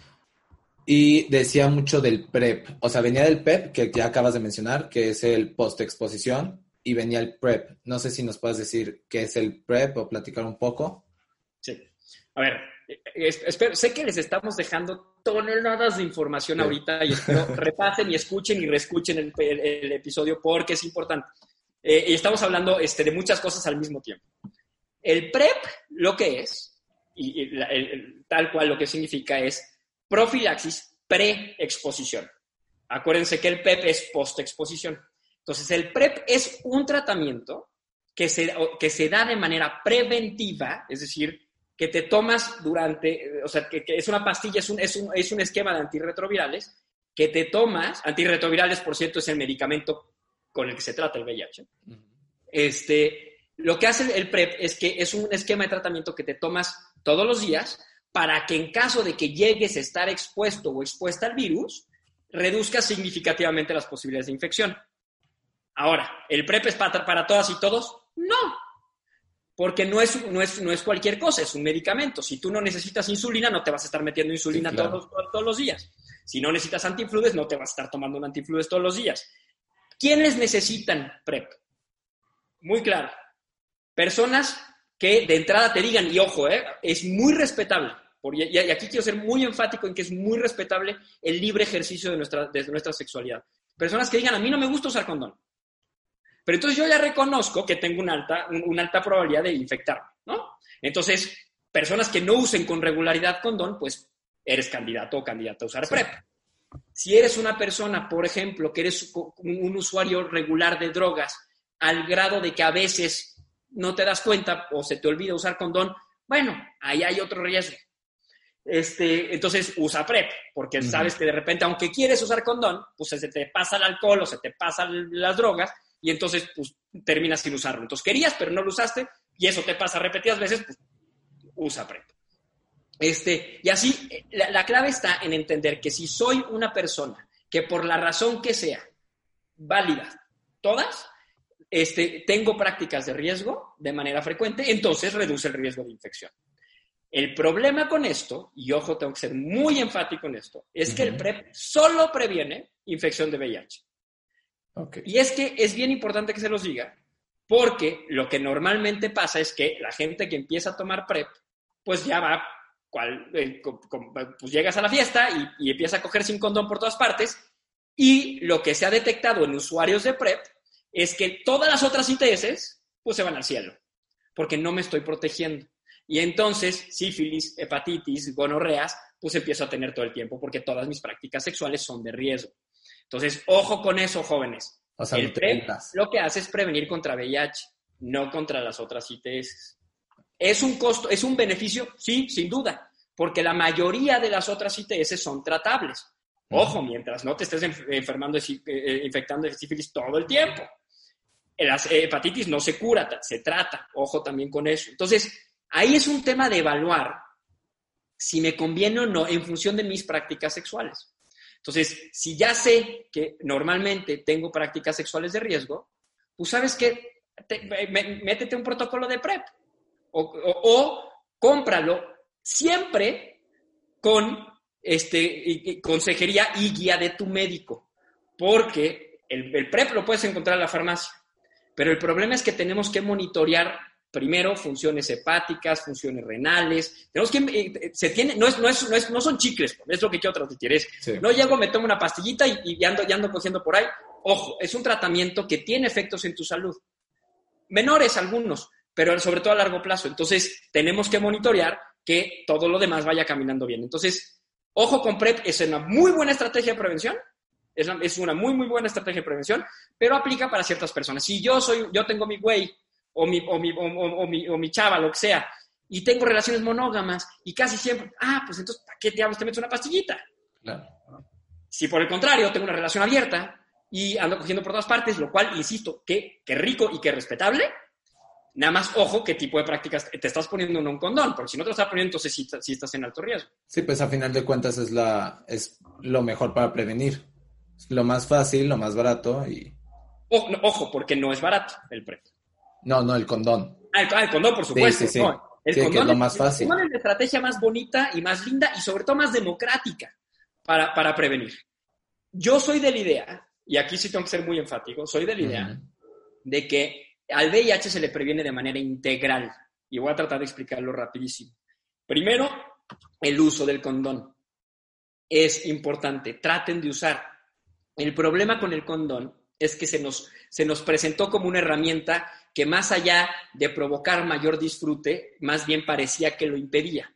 y decía mucho del PrEP, o sea, venía del PEP, que ya acabas de mencionar, que es el post-exposición, y venía el PrEP. No sé si nos puedes decir qué es el PrEP o platicar un poco. Sí. A ver, espero, sé que les estamos dejando toneladas de información ahorita y espero repasen y escuchen y reescuchen el, episodio porque es importante. Eh, y estamos hablando este, de muchas cosas al mismo tiempo. El PrEP lo que es, y, tal cual lo que significa es profilaxis pre-exposición. Acuérdense que el PEP es post-exposición. Entonces, el PrEP es un tratamiento que se, que se da de manera preventiva, es decir, que te tomas durante, o sea, que, es una pastilla, es un, es, un, es un esquema de antirretrovirales que te tomas, antirretrovirales, por cierto, es el medicamento con el que se trata el VIH. Este, lo que hace el PrEP es que es un esquema de tratamiento que te tomas todos los días para que en caso de que llegues a estar expuesto o expuesta al virus, reduzca significativamente las posibilidades de infección. Ahora, ¿el PrEP es para, para todas y todos? No, porque no es, no, es, no es cualquier cosa, es un medicamento. Si tú no necesitas insulina, no te vas a estar metiendo insulina todos, todos los días. Si no necesitas antifludes, no te vas a estar tomando un antifludes todos los días. ¿Quiénes necesitan PrEP? Muy claro. Personas que de entrada te digan, y ojo, eh, es muy respetable, y aquí quiero ser muy enfático en que es muy respetable el libre ejercicio de nuestra, de nuestra sexualidad. Personas que digan, a mí no me gusta usar condón. Pero entonces yo ya reconozco que tengo una alta, una alta probabilidad de infectarme, ¿no? Entonces, personas que no usen con regularidad condón, pues eres candidato o candidata a usar PrEP. Si eres una persona, por ejemplo, que eres un usuario regular de drogas, al grado de que a veces no te das cuenta o se te olvida usar condón, bueno, ahí hay otro riesgo. Este, entonces usa PrEP, porque sabes que de repente, aunque quieres usar condón, pues se te pasa el alcohol o se te pasan las drogas y entonces pues terminas sin usarlo. Entonces querías, pero no lo usaste y eso te pasa repetidas veces, pues usa PrEP. Este, y así, la, la clave está en entender que si soy una persona que por la razón que sea, válida, todas, este, tengo prácticas de riesgo de manera frecuente, entonces reduce el riesgo de infección. El problema con esto, y ojo, tengo que ser muy enfático en esto, es que el PrEP solo previene infección de VIH. Y es que es bien importante que se los diga, porque lo que normalmente pasa es que la gente que empieza a tomar PrEP, pues ya va, eh, pues llegas a la fiesta y, y empieza a coger sin condón por todas partes, y lo que se ha detectado en usuarios de PrEP es que todas las otras ITS, pues se van al cielo, porque no me estoy protegiendo. Y entonces, sífilis, hepatitis, gonorreas, pues empiezo a tener todo el tiempo porque todas mis prácticas sexuales son de riesgo. Entonces, ojo con eso, jóvenes. el PrEP lo que hace es prevenir contra VIH, no contra las otras ITS. ¿Es un costo, es un beneficio? Sí, sin duda, porque la mayoría de las otras ITS son tratables. Ojo, mientras no te estés enfermando, eh, infectando de sífilis todo el tiempo. La hepatitis no se cura, se trata. Ojo también con eso. Entonces, Ahí es un tema de evaluar si me conviene o no en función de mis prácticas sexuales. Entonces, si ya sé que normalmente tengo prácticas sexuales de riesgo, pues sabes que métete un protocolo de PrEP o, cómpralo siempre con este, consejería y guía de tu médico, porque el, el PrEP lo puedes encontrar en la farmacia, pero el problema es que tenemos que monitorear primero funciones hepáticas, funciones renales. Tenemos que, eh, se tiene, no, es, no, es, no, son chicles, es lo que quiero transmitir. Es, No llego, me tomo una pastillita y, y ando, y ando cogiendo por ahí. Ojo, es un tratamiento que tiene efectos en tu salud. Menores algunos, pero sobre todo a largo plazo. Entonces, tenemos que monitorear que todo lo demás vaya caminando bien. Entonces, ojo con PrEP, es una muy buena estrategia de prevención. Es una, es una muy, muy buena estrategia de prevención, pero aplica para ciertas personas. Si yo soy, yo tengo mi güey o mi, o mi, o, mi, o mi chava, lo que sea, y tengo relaciones monógamas y casi siempre, ah, pues entonces, ¿para qué diablos te metes una pastillita? Si por el contrario tengo una relación abierta y ando cogiendo por todas partes, lo cual, insisto, que, que rico y que respetable, nada más ojo qué tipo de prácticas te estás poniendo en un condón, porque si no te lo estás poniendo, entonces sí, estás en alto riesgo. Sí, pues a final de cuentas es, la, es lo mejor para prevenir. lo más fácil, lo más barato y... ojo, porque no es barato el precio. No, no, el condón. Ah, el, ah, condón, por supuesto. Sí, sí, el condón es lo más fácil. El condón es la estrategia más bonita y más linda y sobre todo más democrática para, para prevenir. Yo soy de la idea, y aquí sí tengo que ser muy enfático, soy de la idea de que al VIH se le previene de manera integral. Y voy a tratar de explicarlo rapidísimo. Primero, el uso del condón. Es importante, traten de usar. El problema con el condón es que se nos, se nos presentó como una herramienta que más allá de provocar mayor disfrute, más bien parecía que lo impedía.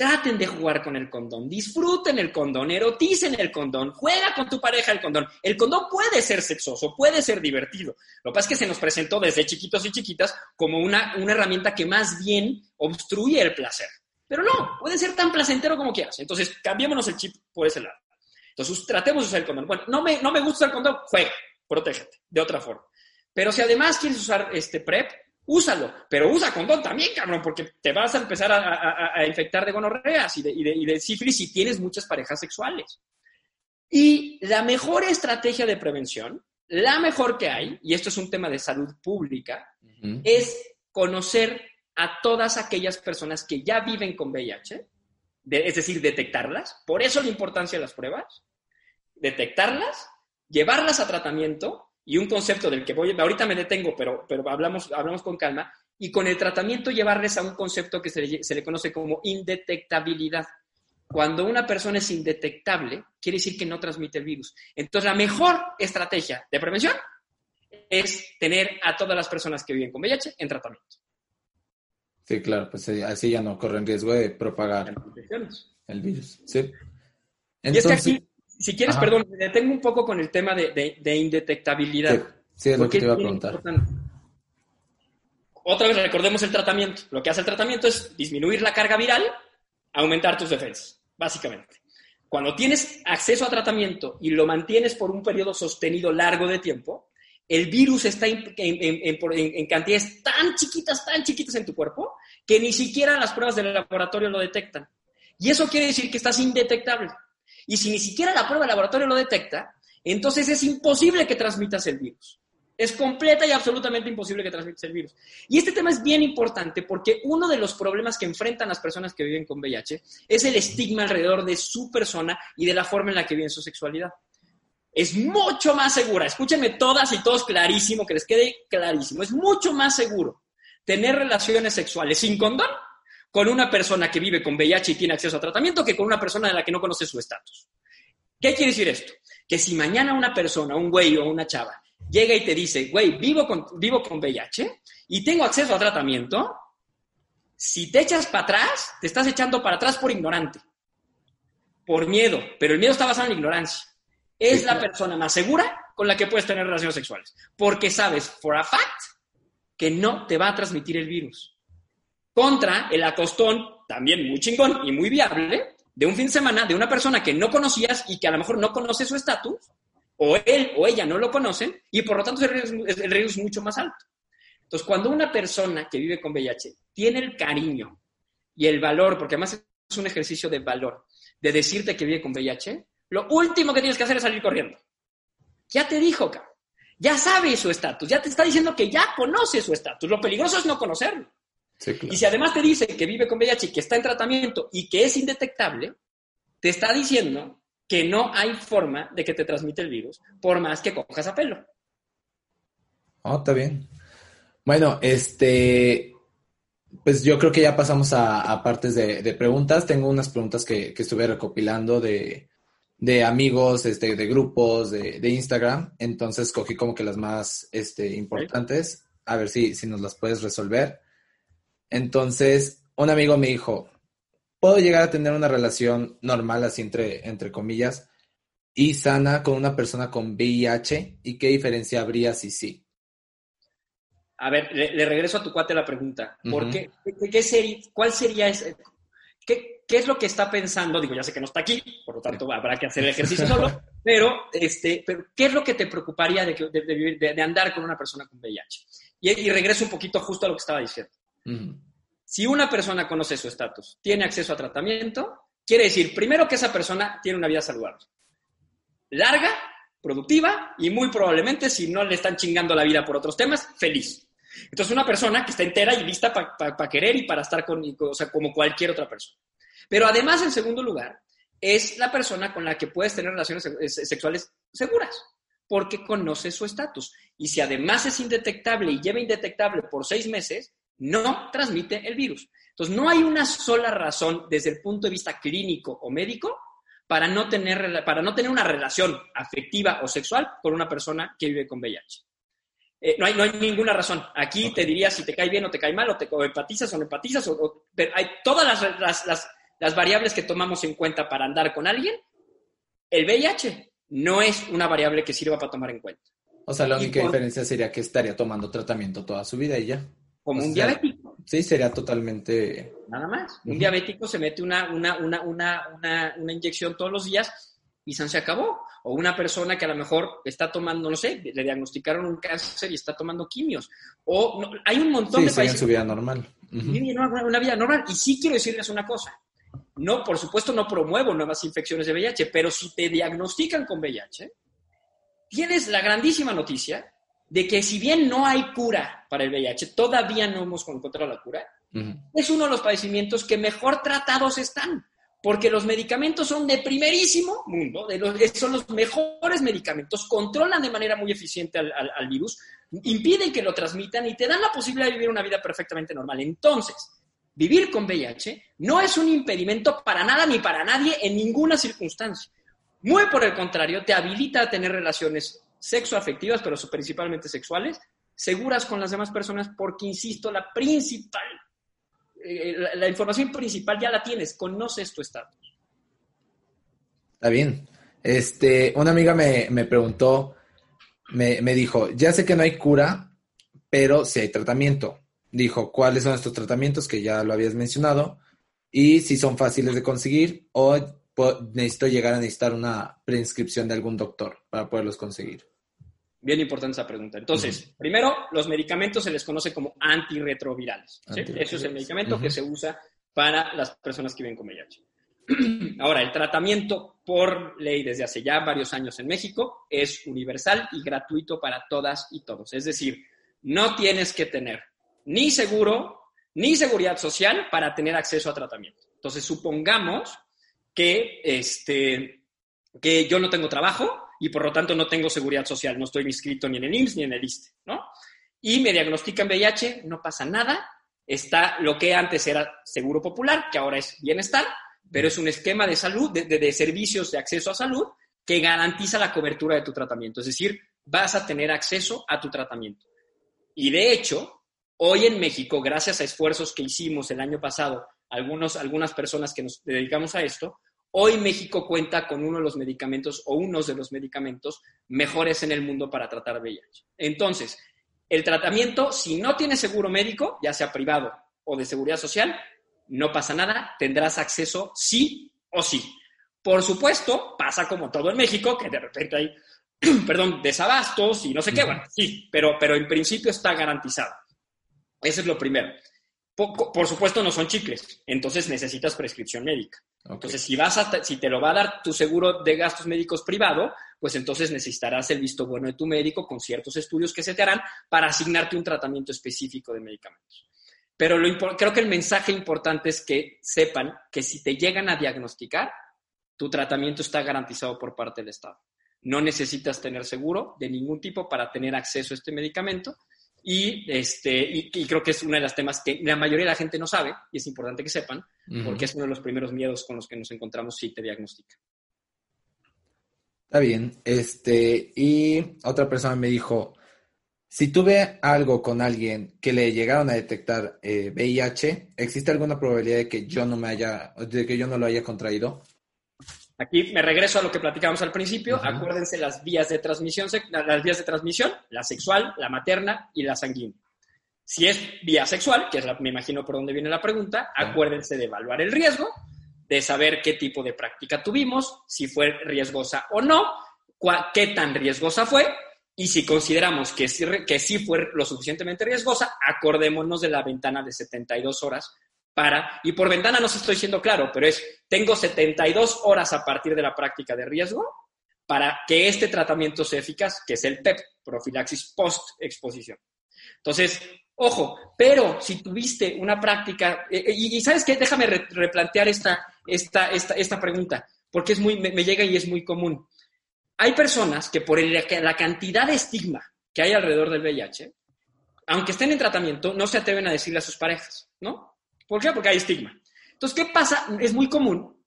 Traten de jugar con el condón, disfruten el condón, eroticen el condón, juega con tu pareja el condón. El condón puede ser sexoso, puede ser divertido. Lo que pasa es que se nos presentó desde chiquitos y chiquitas como una, una herramienta que más bien obstruye el placer. Pero no, puede ser tan placentero como quieras. Entonces, cambiémonos el chip por ese lado. Entonces, tratemos de usar el condón. Bueno, no me, no me gusta el condón, juega, protégete, de otra forma. Pero si además quieres usar este PrEP, úsalo, pero usa condón también, cabrón, porque te vas a empezar a, infectar de gonorreas y de, y, de, sífilis si tienes muchas parejas sexuales. Y la mejor estrategia de prevención, la mejor que hay, y esto es un tema de salud pública, es conocer a todas aquellas personas que ya viven con VIH, es decir, detectarlas. Por eso la importancia de las pruebas. Detectarlas, llevarlas a tratamiento y un concepto del que voy, ahorita me detengo, pero, pero hablamos, hablamos con calma, y con el tratamiento llevarles a un concepto que se le, se le conoce como indetectabilidad. Cuando una persona es indetectable, quiere decir que no transmite el virus. Entonces, la mejor estrategia de prevención es tener a todas las personas que viven con VIH en tratamiento. Sí, claro, pues eh, así ya no corren riesgo de propagar el virus. Sí. y es que aquí, si quieres, perdón, me detengo un poco con el tema de, indetectabilidad. Sí, es lo que te iba a preguntar. Otra vez recordemos el tratamiento. Lo que hace el tratamiento es disminuir la carga viral, aumentar tus defensas, básicamente. Cuando tienes acceso a tratamiento y lo mantienes por un periodo sostenido largo de tiempo, el virus está en, cantidades tan chiquitas, tan chiquitas en tu cuerpo, que ni siquiera las pruebas del laboratorio lo detectan. Y eso quiere decir que estás indetectable. Y si ni siquiera la prueba del laboratorio lo detecta, entonces es imposible que transmitas el virus. Es completa y absolutamente imposible que transmitas el virus. Y este tema es bien importante porque uno de los problemas que enfrentan las personas que viven con VIH es el estigma alrededor de su persona y de la forma en la que viven su sexualidad es mucho más segura. Escúchenme todas y todos clarísimo, que les quede clarísimo. Es mucho más seguro tener relaciones sexuales sin condón con una persona que vive con VIH y tiene acceso a tratamiento que con una persona de la que no conoce su estatus. ¿Qué quiere decir esto? Que si mañana una persona, un güey o una chava, llega y te dice, güey, vivo con, vivo con VIH y tengo acceso a tratamiento, si te echas para atrás, te estás echando para atrás por ignorante, por miedo, pero el miedo está basado en la ignorancia es la persona más segura con la que puedes tener relaciones sexuales. Porque sabes, for a fact, que no te va a transmitir el virus. Contra el acostón, también muy chingón y muy viable, de un fin de semana de una persona que no conocías y que a lo mejor no conoce su estatus, o él o ella no lo conocen, y por lo tanto el riesgo, es mucho más alto. Entonces, cuando una persona que vive con VIH tiene el cariño y el valor, porque además es un ejercicio de valor, de decirte que vive con VIH, lo último que tienes que hacer es salir corriendo. Ya te dijo. Ya sabe su estatus, ya te está diciendo que ya conoce su estatus. Lo peligroso es no conocerlo. Y si además te dice que vive con VIH y que está en tratamiento y que es indetectable, te está diciendo que no hay forma de que te transmite el virus, por más que cojas a pelo. Oh, está bien. Bueno, este, pues yo creo que ya pasamos a, partes de, preguntas. Tengo unas preguntas que estuve recopilando de, de amigos, este, de grupos, de, de, Instagram. Entonces cogí como que las más este, importantes. A ver si, si nos las puedes resolver. Entonces, un amigo me dijo, ¿puedo llegar a tener una relación normal, así entre, entre comillas, y sana con una persona con VIH? ¿Y qué diferencia habría si sí? A ver, le, regreso a tu cuate la pregunta. ¿Por qué, qué sería, ¿Cuál sería ese, qué, ¿Qué es lo que está pensando? Digo, ya sé que no está aquí, por lo tanto habrá que hacer el ejercicio solo, <laughs> pero, este, pero ¿qué es lo que te preocuparía de, de, de, andar con una persona con VIH? Y, regreso un poquito justo a lo que estaba diciendo. Si una persona conoce su estatus, tiene acceso a tratamiento, quiere decir, primero, que esa persona tiene una vida saludable. Larga, productiva y muy probablemente, si no le están chingando la vida por otros temas, feliz. Entonces, una persona que está entera y lista para querer y para estar con, o sea, como cualquier otra persona. Pero además, en segundo lugar, es la persona con la que puedes tener relaciones sexuales seguras, porque conoce su estatus. Y si además es indetectable y lleva indetectable por seis meses, no transmite el virus. Entonces, no hay una sola razón desde el punto de vista clínico o médico para no tener, para no tener una relación afectiva o sexual con una persona que vive con VIH. Eh, no, hay, no hay ninguna razón. Aquí te diría si te cae bien o te cae mal, o te empatizas o no empatizas, o, pero hay todas las, las, las variables que tomamos en cuenta para andar con alguien, el VIH no es una variable que sirva para tomar en cuenta. O sea, la única diferencia sería que estaría tomando tratamiento toda su vida y ya. Como un diabético. Sí, sería totalmente... Nada más. Un diabético se mete una, una, una, una, una inyección todos los días y se acabó. O una persona que a lo mejor está tomando, no sé, le diagnosticaron un cáncer y está tomando quimios. O hay un montón de países. su vida normal. una, vida normal. Y sí quiero decirles una cosa. No, por supuesto, no promuevo nuevas infecciones de VIH, pero si te diagnostican con VIH, tienes la grandísima noticia de que si bien no hay cura para el VIH, todavía no hemos encontrado la cura, Es uno de los padecimientos que mejor tratados están, porque los medicamentos son de primerísimo mundo, de los, son los mejores medicamentos, controlan de manera muy eficiente al, al virus, impiden que lo transmitan y te dan la posibilidad de vivir una vida perfectamente normal. Entonces, vivir con VIH no es un impedimento para nada ni para nadie en ninguna circunstancia. Muy por el contrario, te habilita a tener relaciones sexoafectivas, pero principalmente sexuales, seguras con las demás personas, porque, insisto, la principal, eh, la, información principal ya la tienes, conoces tu estatus. Está bien. Este, una amiga me, preguntó, me, me, dijo, ya sé que no hay cura, pero sí hay tratamiento. Dijo, ¿cuáles son estos tratamientos? Que ya lo habías mencionado. Y si son fáciles de conseguir o necesito llegar a necesitar una preinscripción de algún doctor para poderlos conseguir. Bien importante esa pregunta. Entonces, primero, los medicamentos se les conoce como antirretrovirales. Eso es el medicamento que se usa para las personas que viven con VIH. <clears throat> Ahora, el tratamiento por ley desde hace ya varios años en México es universal y gratuito para todas y todos. Es decir, no tienes que tener ni seguro ni seguridad social para tener acceso a tratamiento. Entonces, supongamos que, este, que yo no tengo trabajo y por lo tanto no tengo seguridad social, no estoy inscrito ni en el IMSS ni en el ISTE, ¿no? Y me diagnostican VIH, no pasa nada, está lo que antes era Seguro Popular, que ahora es Bienestar, pero es un esquema de salud, de, de servicios de acceso a salud que garantiza la cobertura de tu tratamiento, es decir, vas a tener acceso a tu tratamiento. Y de hecho, hoy en México, gracias a esfuerzos que hicimos el año pasado, algunos, algunas personas que nos dedicamos a esto, Hoy México cuenta con uno de los medicamentos o unos de los medicamentos mejores en el mundo para tratar VIH. Entonces, el tratamiento, si no tienes seguro médico, ya sea privado o de seguridad social, no pasa nada, tendrás acceso sí o sí. Por supuesto, pasa como todo en México, que de repente hay, <clears throat> perdón, desabastos y no sé qué, bueno, sí, pero, pero en principio está garantizado. Eso es lo primero. Por, supuesto, no son chicles, entonces necesitas prescripción médica. Entonces, si, vas a, si te lo va a dar tu seguro de gastos médicos privado, pues entonces necesitarás el visto bueno de tu médico con ciertos estudios que se te harán para asignarte un tratamiento específico de medicamentos. Pero lo, creo que el mensaje importante es que sepan que si te llegan a diagnosticar, tu tratamiento está garantizado por parte del Estado. No necesitas tener seguro de ningún tipo para tener acceso a este medicamento y, este, y, creo que es uno de los temas que la mayoría de la gente no sabe y es importante que sepan, porque es uno de los primeros miedos con los que nos encontramos si te diagnostica. Está bien. Este, y otra persona me dijo, si tuve algo con alguien que le llegaron a detectar VIH, eh, ¿existe alguna probabilidad de que yo no me haya, de que yo no lo haya contraído? Aquí me regreso a lo que platicamos al principio. Acuérdense las vías de transmisión, las vías de transmisión, la sexual, la materna y la sanguínea. Si es vía sexual, que es me imagino por dónde viene la pregunta, acuérdense de evaluar el riesgo, de saber qué tipo de práctica tuvimos, si fue riesgosa o no, qué tan riesgosa fue, y si consideramos que que sí fue lo suficientemente riesgosa, acordémonos de la ventana de 72 horas para, y por ventana no se estoy siendo claro, pero es, tengo 72 horas a partir de la práctica de riesgo para que este tratamiento sea eficaz, que es el PEP, profilaxis post-exposición. Entonces, ojo, pero si tuviste una práctica, eh, eh, y, sabes qué, déjame replantear esta, esta, esta, esta pregunta, porque es muy, me, llega y es muy común. Hay personas que por la cantidad de estigma que hay alrededor del VIH, aunque estén en tratamiento, no se atreven a decirle a sus parejas, ¿no? ¿Por qué? Porque hay estigma. Entonces, ¿qué pasa? Es muy común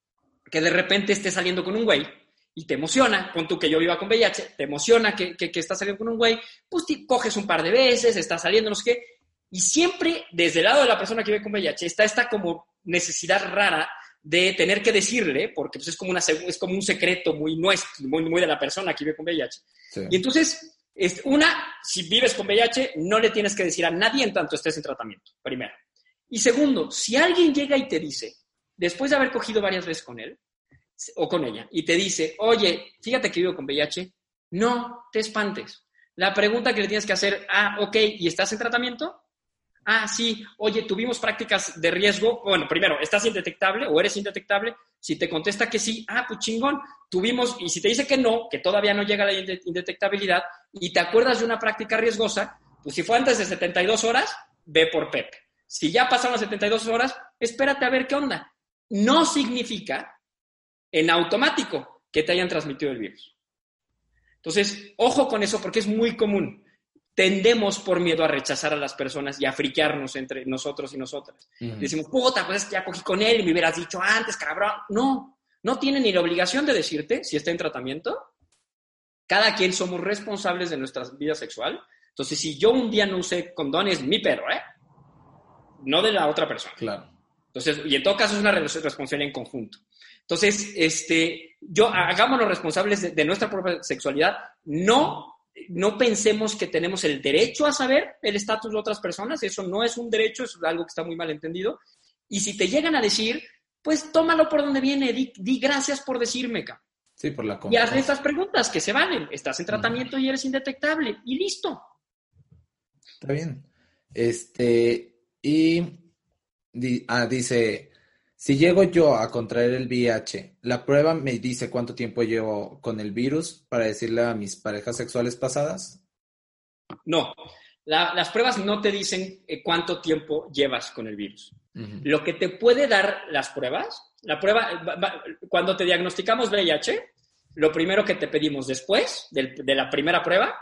que de repente estés saliendo con un güey y te emociona, con tú que yo viva con VIH, te emociona que, que, estás saliendo con un güey, pues te coges un par de veces, estás saliendo, no sé qué, y siempre desde el lado de la persona que vive con VIH está esta como necesidad rara de tener que decirle, porque pues, es, como una, es como un secreto muy nuestro, muy, muy de la persona que vive con VIH. Y entonces, una, si vives con VIH, no le tienes que decir a nadie en tanto estés en tratamiento, primero. Y segundo, si alguien llega y te dice, después de haber cogido varias veces con él o con ella, y te dice, oye, fíjate que vivo con VIH, no te espantes. La pregunta que le tienes que hacer, ah, ok, ¿y estás en tratamiento? Ah, sí, oye, tuvimos prácticas de riesgo. Bueno, primero, ¿estás indetectable o eres indetectable? Si te contesta que sí, ah, pues chingón, tuvimos, y si te dice que no, que todavía no llega la indetectabilidad, y te acuerdas de una práctica riesgosa, pues si fue antes de 72 horas, ve por PEP. Si ya pasaron 72 horas, espérate a ver qué onda. No significa en automático que te hayan transmitido el virus. Entonces, ojo con eso porque es muy común. Tendemos por miedo a rechazar a las personas y a friquearnos entre nosotros y nosotras. Decimos, puta, pues ya cogí con él y me hubieras dicho antes, cabrón. No, no tiene ni la obligación de decirte si está en tratamiento. Cada quien somos responsables de nuestra vida sexual. Entonces, si yo un día no usé condones, mi perro, ¿eh? No de la otra persona. Claro. Entonces, y en todo caso es una responsabilidad en conjunto. Entonces, este, yo, hagámonos responsables de, nuestra propia sexualidad. No, no pensemos que tenemos el derecho a saber el estatus de otras personas. Eso no es un derecho, es algo que está muy mal entendido. Y si te llegan a decir, pues tómalo por donde viene, di, gracias por decirme, Sí, por la Y hazle estas preguntas que se valen. Estás en tratamiento y eres indetectable. Y listo. Está bien. Este, y ah, dice, si llego yo a contraer el VIH, ¿la prueba me dice cuánto tiempo llevo con el virus para decirle a mis parejas sexuales pasadas? No, las pruebas no te dicen eh, cuánto tiempo llevas con el virus. Lo que te puede dar las pruebas, la prueba, cuando te diagnosticamos VIH, lo primero que te pedimos después de la primera prueba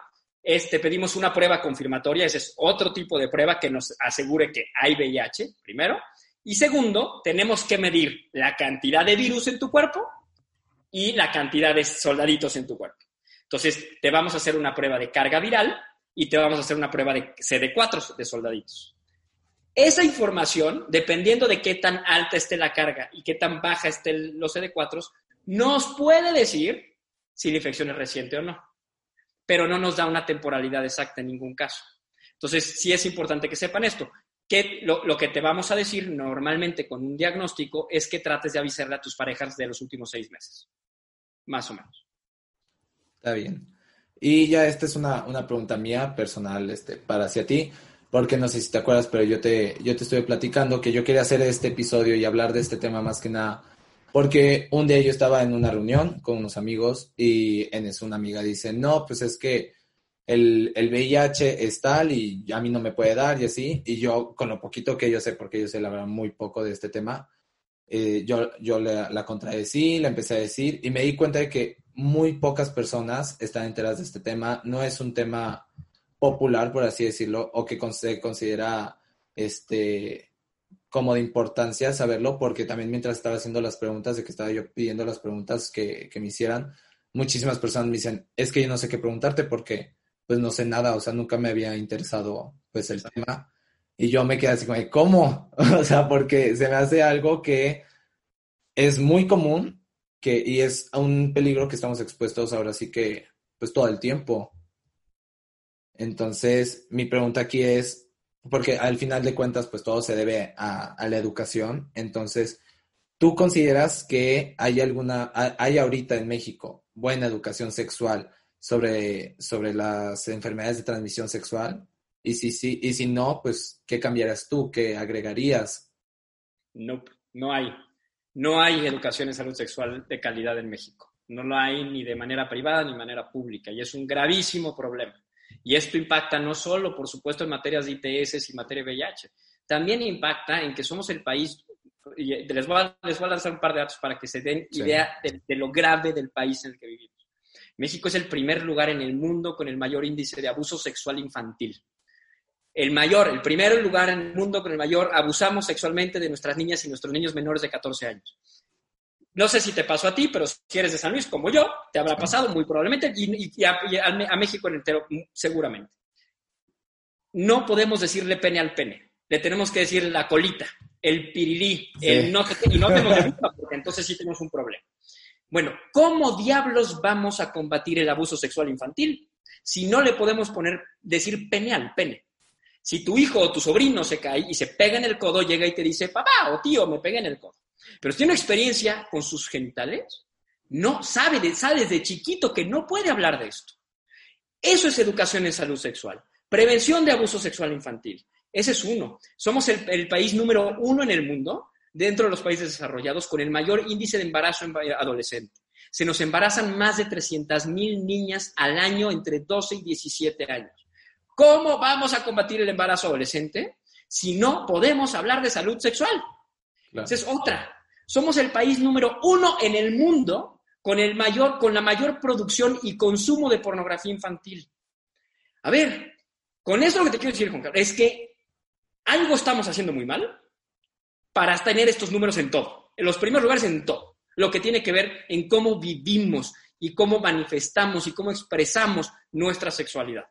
es te pedimos una prueba confirmatoria, ese es otro tipo de prueba que nos asegure que hay VIH, primero. Y segundo, tenemos que medir la cantidad de virus en tu cuerpo y la cantidad de soldaditos en tu cuerpo. Entonces, te vamos a hacer una prueba de carga viral y te vamos a hacer una prueba de CD4 de soldaditos. Esa información, dependiendo de qué tan alta esté la carga y qué tan baja estén los CD4, nos puede decir si la infección es reciente o no, pero no nos da una temporalidad exacta en ningún caso. Entonces, sí es importante que sepan esto, que lo, lo, que te vamos a decir normalmente con un diagnóstico es que trates de avisarle a tus parejas de los últimos seis meses, más o menos. Está bien. Y ya esta es una, una pregunta mía personal este, para hacia ti porque no sé si te acuerdas, pero yo te, yo te estuve platicando que yo quería hacer este episodio y hablar de este tema más que nada, porque un día yo estaba en una reunión con unos amigos y en eso una amiga dice, no, pues es que el, el VIH es tal y a mí no me puede dar y así, y yo con lo poquito que yo sé, porque yo sé la verdad muy poco de este tema, eh, yo, yo la, la contradecí, la empecé a decir y me di cuenta de que muy pocas personas están enteradas de este tema, no es un tema popular, por así decirlo, o que se considera este como de importancia saberlo, porque también mientras estaba haciendo las preguntas, de que estaba yo pidiendo las preguntas que, que me hicieran, muchísimas personas me dicen, es que yo no sé qué preguntarte porque pues no sé nada, o sea, nunca me había interesado pues el tema. Y yo me quedé así como, ¿cómo? <laughs> o sea, porque se me hace algo que es muy común que, y es un peligro que estamos expuestos ahora sí que pues todo el tiempo. Entonces, mi pregunta aquí es, porque al final de cuentas, pues todo se debe a, la educación. Entonces, ¿tú consideras que hay alguna, hay ahorita en México buena educación sexual sobre, sobre las enfermedades de transmisión sexual? Y si sí, y si no, pues, ¿qué cambiarías tú? ¿Qué agregarías? No, no hay. No hay educación en salud sexual de calidad en México. No lo hay ni de manera privada ni de manera pública. Y es un gravísimo problema. Y esto impacta no solo, por supuesto, en materias de ITS y materia de VIH, también impacta en que somos el país, y les voy a, les voy a lanzar un par de datos para que se den idea de, lo grave del país en el que vivimos. México es el primer lugar en el mundo con el mayor índice de abuso sexual infantil. El mayor, el primer lugar en el mundo con el mayor, abusamos sexualmente de nuestras niñas y nuestros niños menores de 14 años. No sé si te pasó a ti, pero si eres de San Luis como yo, te habrá pasado muy probablemente y, a, México en entero seguramente. No podemos decirle pene al pene, le tenemos que decir la colita, el pirilí, el no y no tenemos <laughs> porque entonces sí tenemos un problema. Bueno, ¿cómo diablos vamos a combatir el abuso sexual infantil si no le podemos poner, decir pene al pene? Si tu hijo o tu sobrino se cae y se pega en el codo, llega y te dice, papá o tío, me pegué en el codo. Pero si tiene experiencia con sus genitales, no sabe, sabe desde chiquito que no puede hablar de esto. Eso es educación en salud sexual. Prevención de abuso sexual infantil. Ese es uno. Somos el, país número uno en el mundo, dentro de los países desarrollados, con el mayor índice de embarazo en adolescente. Se nos embarazan más de 300.000 niñas al año entre 12 y 17 años. ¿Cómo vamos a combatir el embarazo adolescente? si no podemos hablar de salud sexual. Esa es otra. Somos el país número uno en el mundo con, el mayor, con la mayor producción y consumo de pornografía infantil. A ver, con eso lo que te quiero decir, Juan Carlos, es que algo estamos haciendo muy mal para tener estos números en todo, en los primeros lugares en todo, lo que tiene que ver en cómo vivimos y cómo manifestamos y cómo expresamos nuestra sexualidad.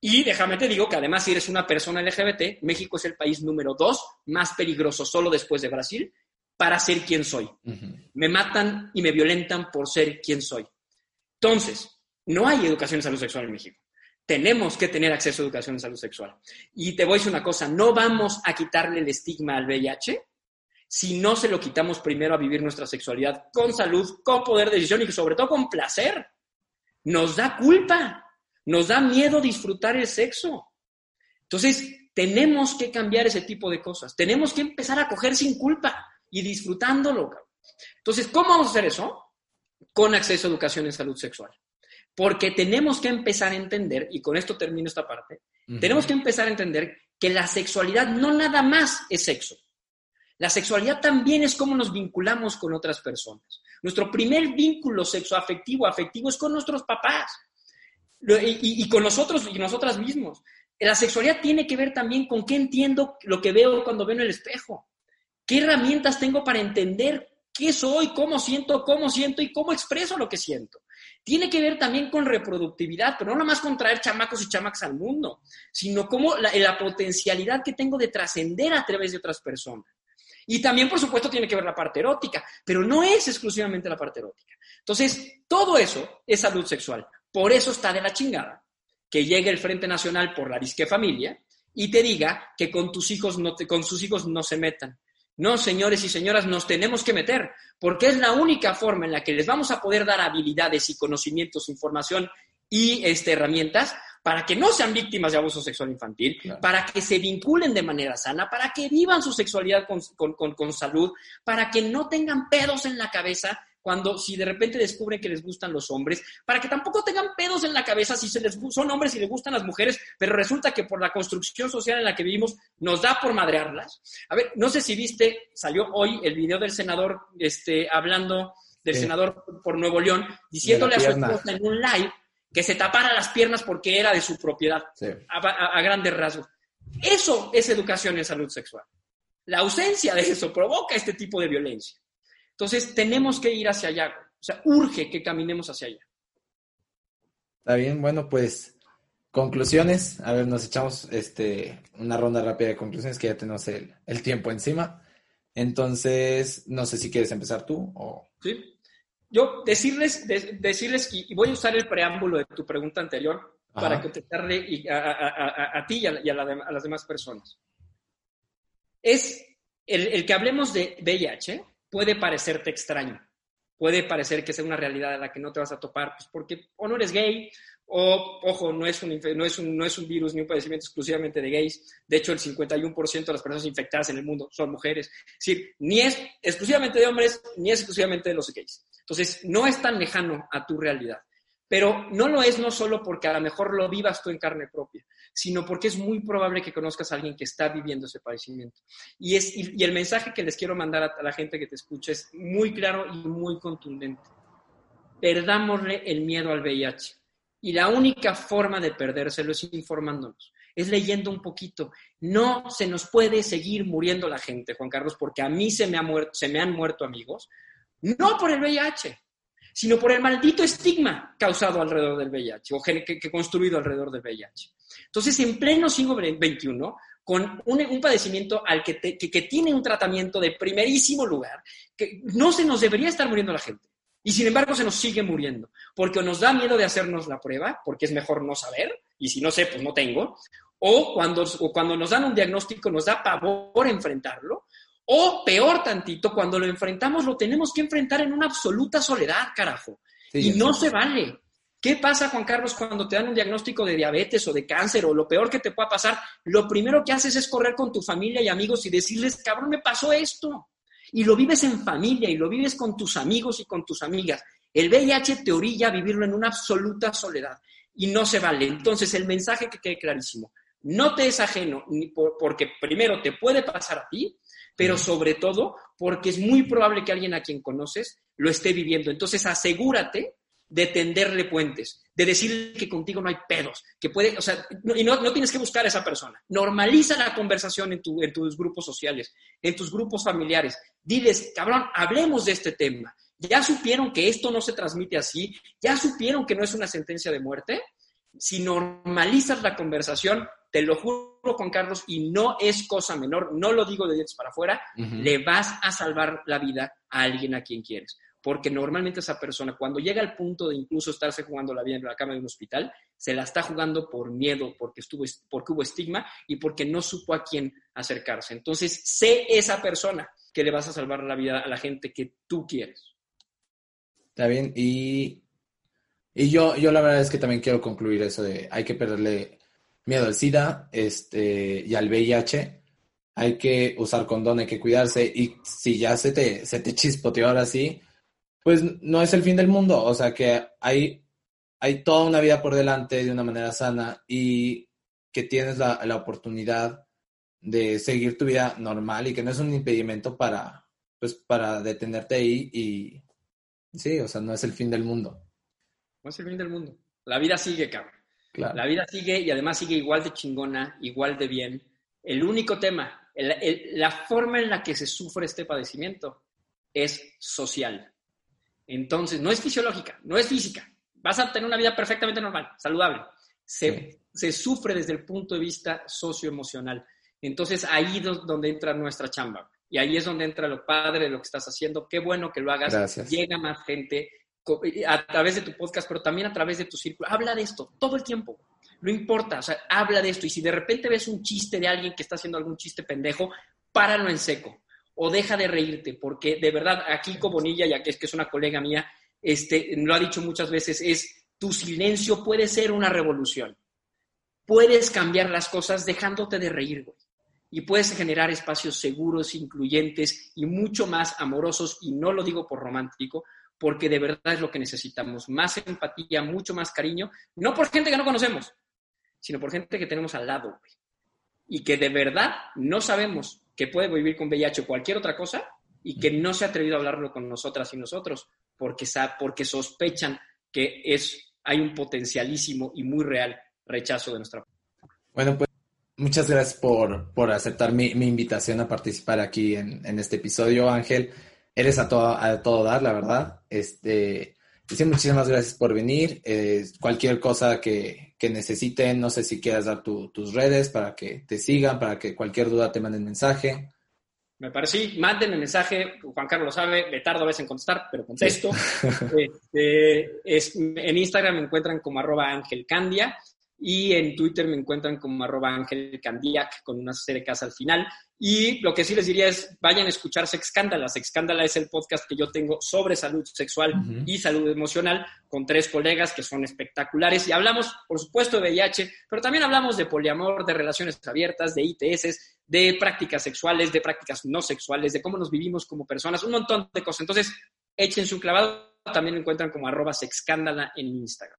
Y déjame te digo que además si eres una persona LGBT, México es el país número dos más peligroso solo después de Brasil para ser quien soy. Me matan y me violentan por ser quien soy. Entonces, no hay educación en salud sexual en México. Tenemos que tener acceso a educación en salud sexual. Y te voy a decir una cosa, no vamos a quitarle el estigma al VIH si no se lo quitamos primero a vivir nuestra sexualidad con salud, con poder de decisión y sobre todo con placer. Nos da culpa, nos da miedo disfrutar el sexo. Entonces, tenemos que cambiar ese tipo de cosas. Tenemos que empezar a coger sin culpa y disfrutándolo. Entonces, ¿cómo vamos a hacer eso? Con acceso a educación en salud sexual. Porque tenemos que empezar a entender, y con esto termino esta parte, tenemos que empezar a entender que la sexualidad no nada más es sexo. La sexualidad también es cómo nos vinculamos con otras personas. Nuestro primer vínculo sexoafectivo, afectivo, es con nuestros papás y, con nosotros y nosotras mismos. La sexualidad tiene que ver también con qué entiendo lo que veo cuando veo en el espejo. ¿Qué herramientas tengo para entender qué soy, cómo siento, cómo siento y cómo expreso lo que siento? Tiene que ver también con reproductividad, pero no nada más con traer chamacos y chamacas al mundo, sino como la, la potencialidad que tengo de trascender a través de otras personas. Y también, por supuesto, tiene que ver la parte erótica, pero no es exclusivamente la parte erótica. Entonces, todo eso es salud sexual. Por eso está de la chingada que llegue el Frente Nacional por la disque familia y te diga que con tus hijos no te, con sus hijos no se metan, no, señores y señoras, nos tenemos que meter, porque es la única forma en la que les vamos a poder dar habilidades y conocimientos, información y este, herramientas para que no sean víctimas de abuso sexual infantil, para que se vinculen de manera sana, para que vivan su sexualidad con, con salud, para que no tengan pedos en la cabeza cuando si de repente descubren que les gustan los hombres, para que tampoco tengan pedos en la cabeza si se les, son hombres y les gustan las mujeres, pero resulta que por la construcción social en la que vivimos nos da por madrearlas. A ver, no sé si viste, salió hoy el video del senador este, hablando del senador por Nuevo León, diciéndole a su esposa en un live que se tapara las piernas porque era de su propiedad, a grandes rasgos. Eso es educación en salud sexual. La ausencia de eso provoca este tipo de violencia. Entonces, tenemos que ir hacia allá. O sea, urge que caminemos hacia allá. Está bien, bueno, pues conclusiones. A ver, nos echamos este, una ronda rápida de conclusiones que ya tenemos el, tiempo encima. Entonces, no sé si quieres empezar tú o... Sí. Yo decirles, decirles y voy a usar el preámbulo de tu pregunta anterior para contestarle a, a, ti y, a, las demás personas. Es el, el que hablemos de VIH, puede parecerte extraño, puede parecer que sea una realidad a la que no te vas a topar, pues porque o no eres gay, o, ojo, no es, un, no, es un, no es un virus ni un padecimiento exclusivamente de gays. De hecho, el 51% de las personas infectadas en el mundo son mujeres. Es decir, ni es exclusivamente de hombres, ni es exclusivamente de los gays. Entonces, no es tan lejano a tu realidad. Pero no lo es no solo porque a lo mejor lo vivas tú en carne propia, sino porque es muy probable que conozcas a alguien que está viviendo ese padecimiento. Y, es, y, el mensaje que les quiero mandar a, la gente que te escucha es muy claro y muy contundente. Perdámosle el miedo al VIH. Y la única forma de perdérselo es informándonos, es leyendo un poquito. No se nos puede seguir muriendo la gente, Juan Carlos, porque a mí se me, ha muerto, se me han muerto amigos, no por el VIH, sino por el maldito estigma causado alrededor del VIH o que, que construido alrededor del VIH. Entonces, en pleno siglo XXI, con un, padecimiento al que, que, tiene un tratamiento de primerísimo lugar, que no se nos debería estar muriendo la gente. Y sin embargo se nos sigue muriendo, porque nos da miedo de hacernos la prueba, porque es mejor no saber, y si no sé, pues no tengo, o cuando, o cuando nos dan un diagnóstico nos da pavor enfrentarlo, o peor tantito, cuando lo enfrentamos, lo tenemos que enfrentar en una absoluta soledad, carajo. y no se vale. ¿Qué pasa, Juan Carlos, cuando te dan un diagnóstico de diabetes o de cáncer o lo peor que te pueda pasar? Lo primero que haces es correr con tu familia y amigos y decirles, cabrón, me pasó esto. Y lo vives en familia y lo vives con tus amigos y con tus amigas. El VIH te orilla a vivirlo en una absoluta soledad y no se vale. Entonces, el mensaje que quede clarísimo, No te es ajeno, ni porque primero te puede pasar a ti, pero sobre todo porque es muy probable que alguien a quien conoces lo esté viviendo. Entonces asegúrate de tenderle puentes, de decir que contigo no hay pedos, que puede, o sea, y no, no, tienes que buscar a esa persona. Normaliza la conversación en, tu, en tus grupos sociales, en tus grupos familiares. Diles, cabrón, hablemos de este tema. Ya supieron que esto no se transmite así, ya supieron que no es una sentencia de muerte. Si normalizas la conversación, te lo juro, Juan Carlos, y no es cosa menor, no lo digo de dientes para afuera, le vas a salvar la vida a alguien a quien quieres porque normalmente esa persona cuando llega al punto de incluso estarse jugando la vida en la cama de un hospital, se la está jugando por miedo, porque, estuvo, porque hubo estigma y porque no supo a quién acercarse. Entonces, sé esa persona que le vas a salvar la vida a la gente que tú quieres. Está bien, y, y yo, yo la verdad es que también quiero concluir eso de hay que perderle miedo al SIDA este, y al VIH. Hay que usar condón, hay que cuidarse. Y si ya se te, se te ahora sí, pues no es el fin del mundo, o sea que hay, hay toda una vida por delante de una manera sana y que tienes la, oportunidad de seguir tu vida normal y que no es un impedimento para, pues, para detenerte ahí y sí, o sea, no es el fin del mundo. No es el fin del mundo. La vida sigue, cabrón. La vida sigue y además sigue igual de chingona, igual de bien. El único tema, la forma en la que se sufre este padecimiento es social. Entonces, no es fisiológica, no es física. Vas a tener una vida perfectamente normal, saludable. Se, sufre desde el punto de vista socioemocional. Entonces, ahí es donde entra nuestra chamba. Y ahí es donde entra lo padre de lo que estás haciendo. Qué bueno que lo hagas. Llega más gente a través de tu podcast, pero también a través de tu círculo. Habla de esto todo el tiempo. No importa, o sea, habla de esto. Y si de repente ves un chiste de alguien que está haciendo algún chiste pendejo, páralo en seco o deja de reírte, porque de verdad, aquí Bonilla, ya que es que es una colega mía, este, lo ha dicho muchas veces, es tu silencio puede ser una revolución. Puedes cambiar las cosas dejándote de reír, güey. Y puedes generar espacios seguros, incluyentes y mucho más amorosos, y no lo digo por romántico, porque de verdad es lo que necesitamos. Más empatía, mucho más cariño, no por gente que no conocemos, sino por gente que tenemos al lado, güey. Y que de verdad no sabemos que puede vivir con VIH o cualquier otra cosa y que no se ha atrevido a hablarlo con nosotras y nosotros porque, porque sospechan que es, hay un potencialísimo y muy real rechazo de nuestra Bueno, pues muchas gracias por, por aceptar mi, mi, invitación a participar aquí en, en, este episodio, Ángel. Eres a todo, a todo dar, la verdad. Este, sí, muchísimas gracias por venir. Eh, cualquier cosa que, que, necesiten, no sé si quieras dar tus redes para que te sigan, para que cualquier duda te manden mensaje. Me parece, sí, manden el mensaje, Juan Carlos lo sabe, me tardo a veces en contestar, pero contesto. <laughs> Este, es, en Instagram me encuentran como arroba angelcandia y en Twitter me encuentran como arroba angelcandiac con una CDKs al final. Y lo que sí les diría es, vayan a escuchar Sexcándala. Sexcándala es el podcast que yo tengo sobre salud sexual y salud emocional con tres colegas que son espectaculares. Y hablamos, por supuesto, de VIH, pero también hablamos de poliamor, de relaciones abiertas, de ITS, de prácticas sexuales, de prácticas no sexuales, de cómo nos vivimos como personas, un montón de cosas. Entonces, echen su clavado. También lo encuentran como arroba sexcándala en Instagram.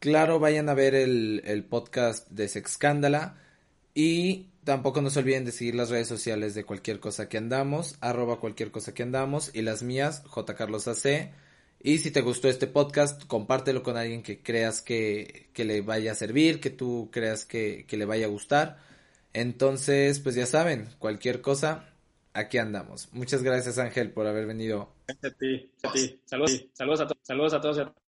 Claro, vayan a ver el, el podcast de Sexcándala. Y tampoco no se olviden de seguir las redes sociales de cualquier cosa que andamos, arroba cualquier cosa que andamos, y las mías, jcarlosac. Y si te gustó este podcast, compártelo con alguien que creas que, que le vaya a servir, que tú creas que, que, le vaya a gustar. Entonces, pues ya saben, cualquier cosa, aquí andamos. Muchas gracias Ángel por haber venido. Gracias a ti, a ti. Saludos, saludos a todos, saludos a todos.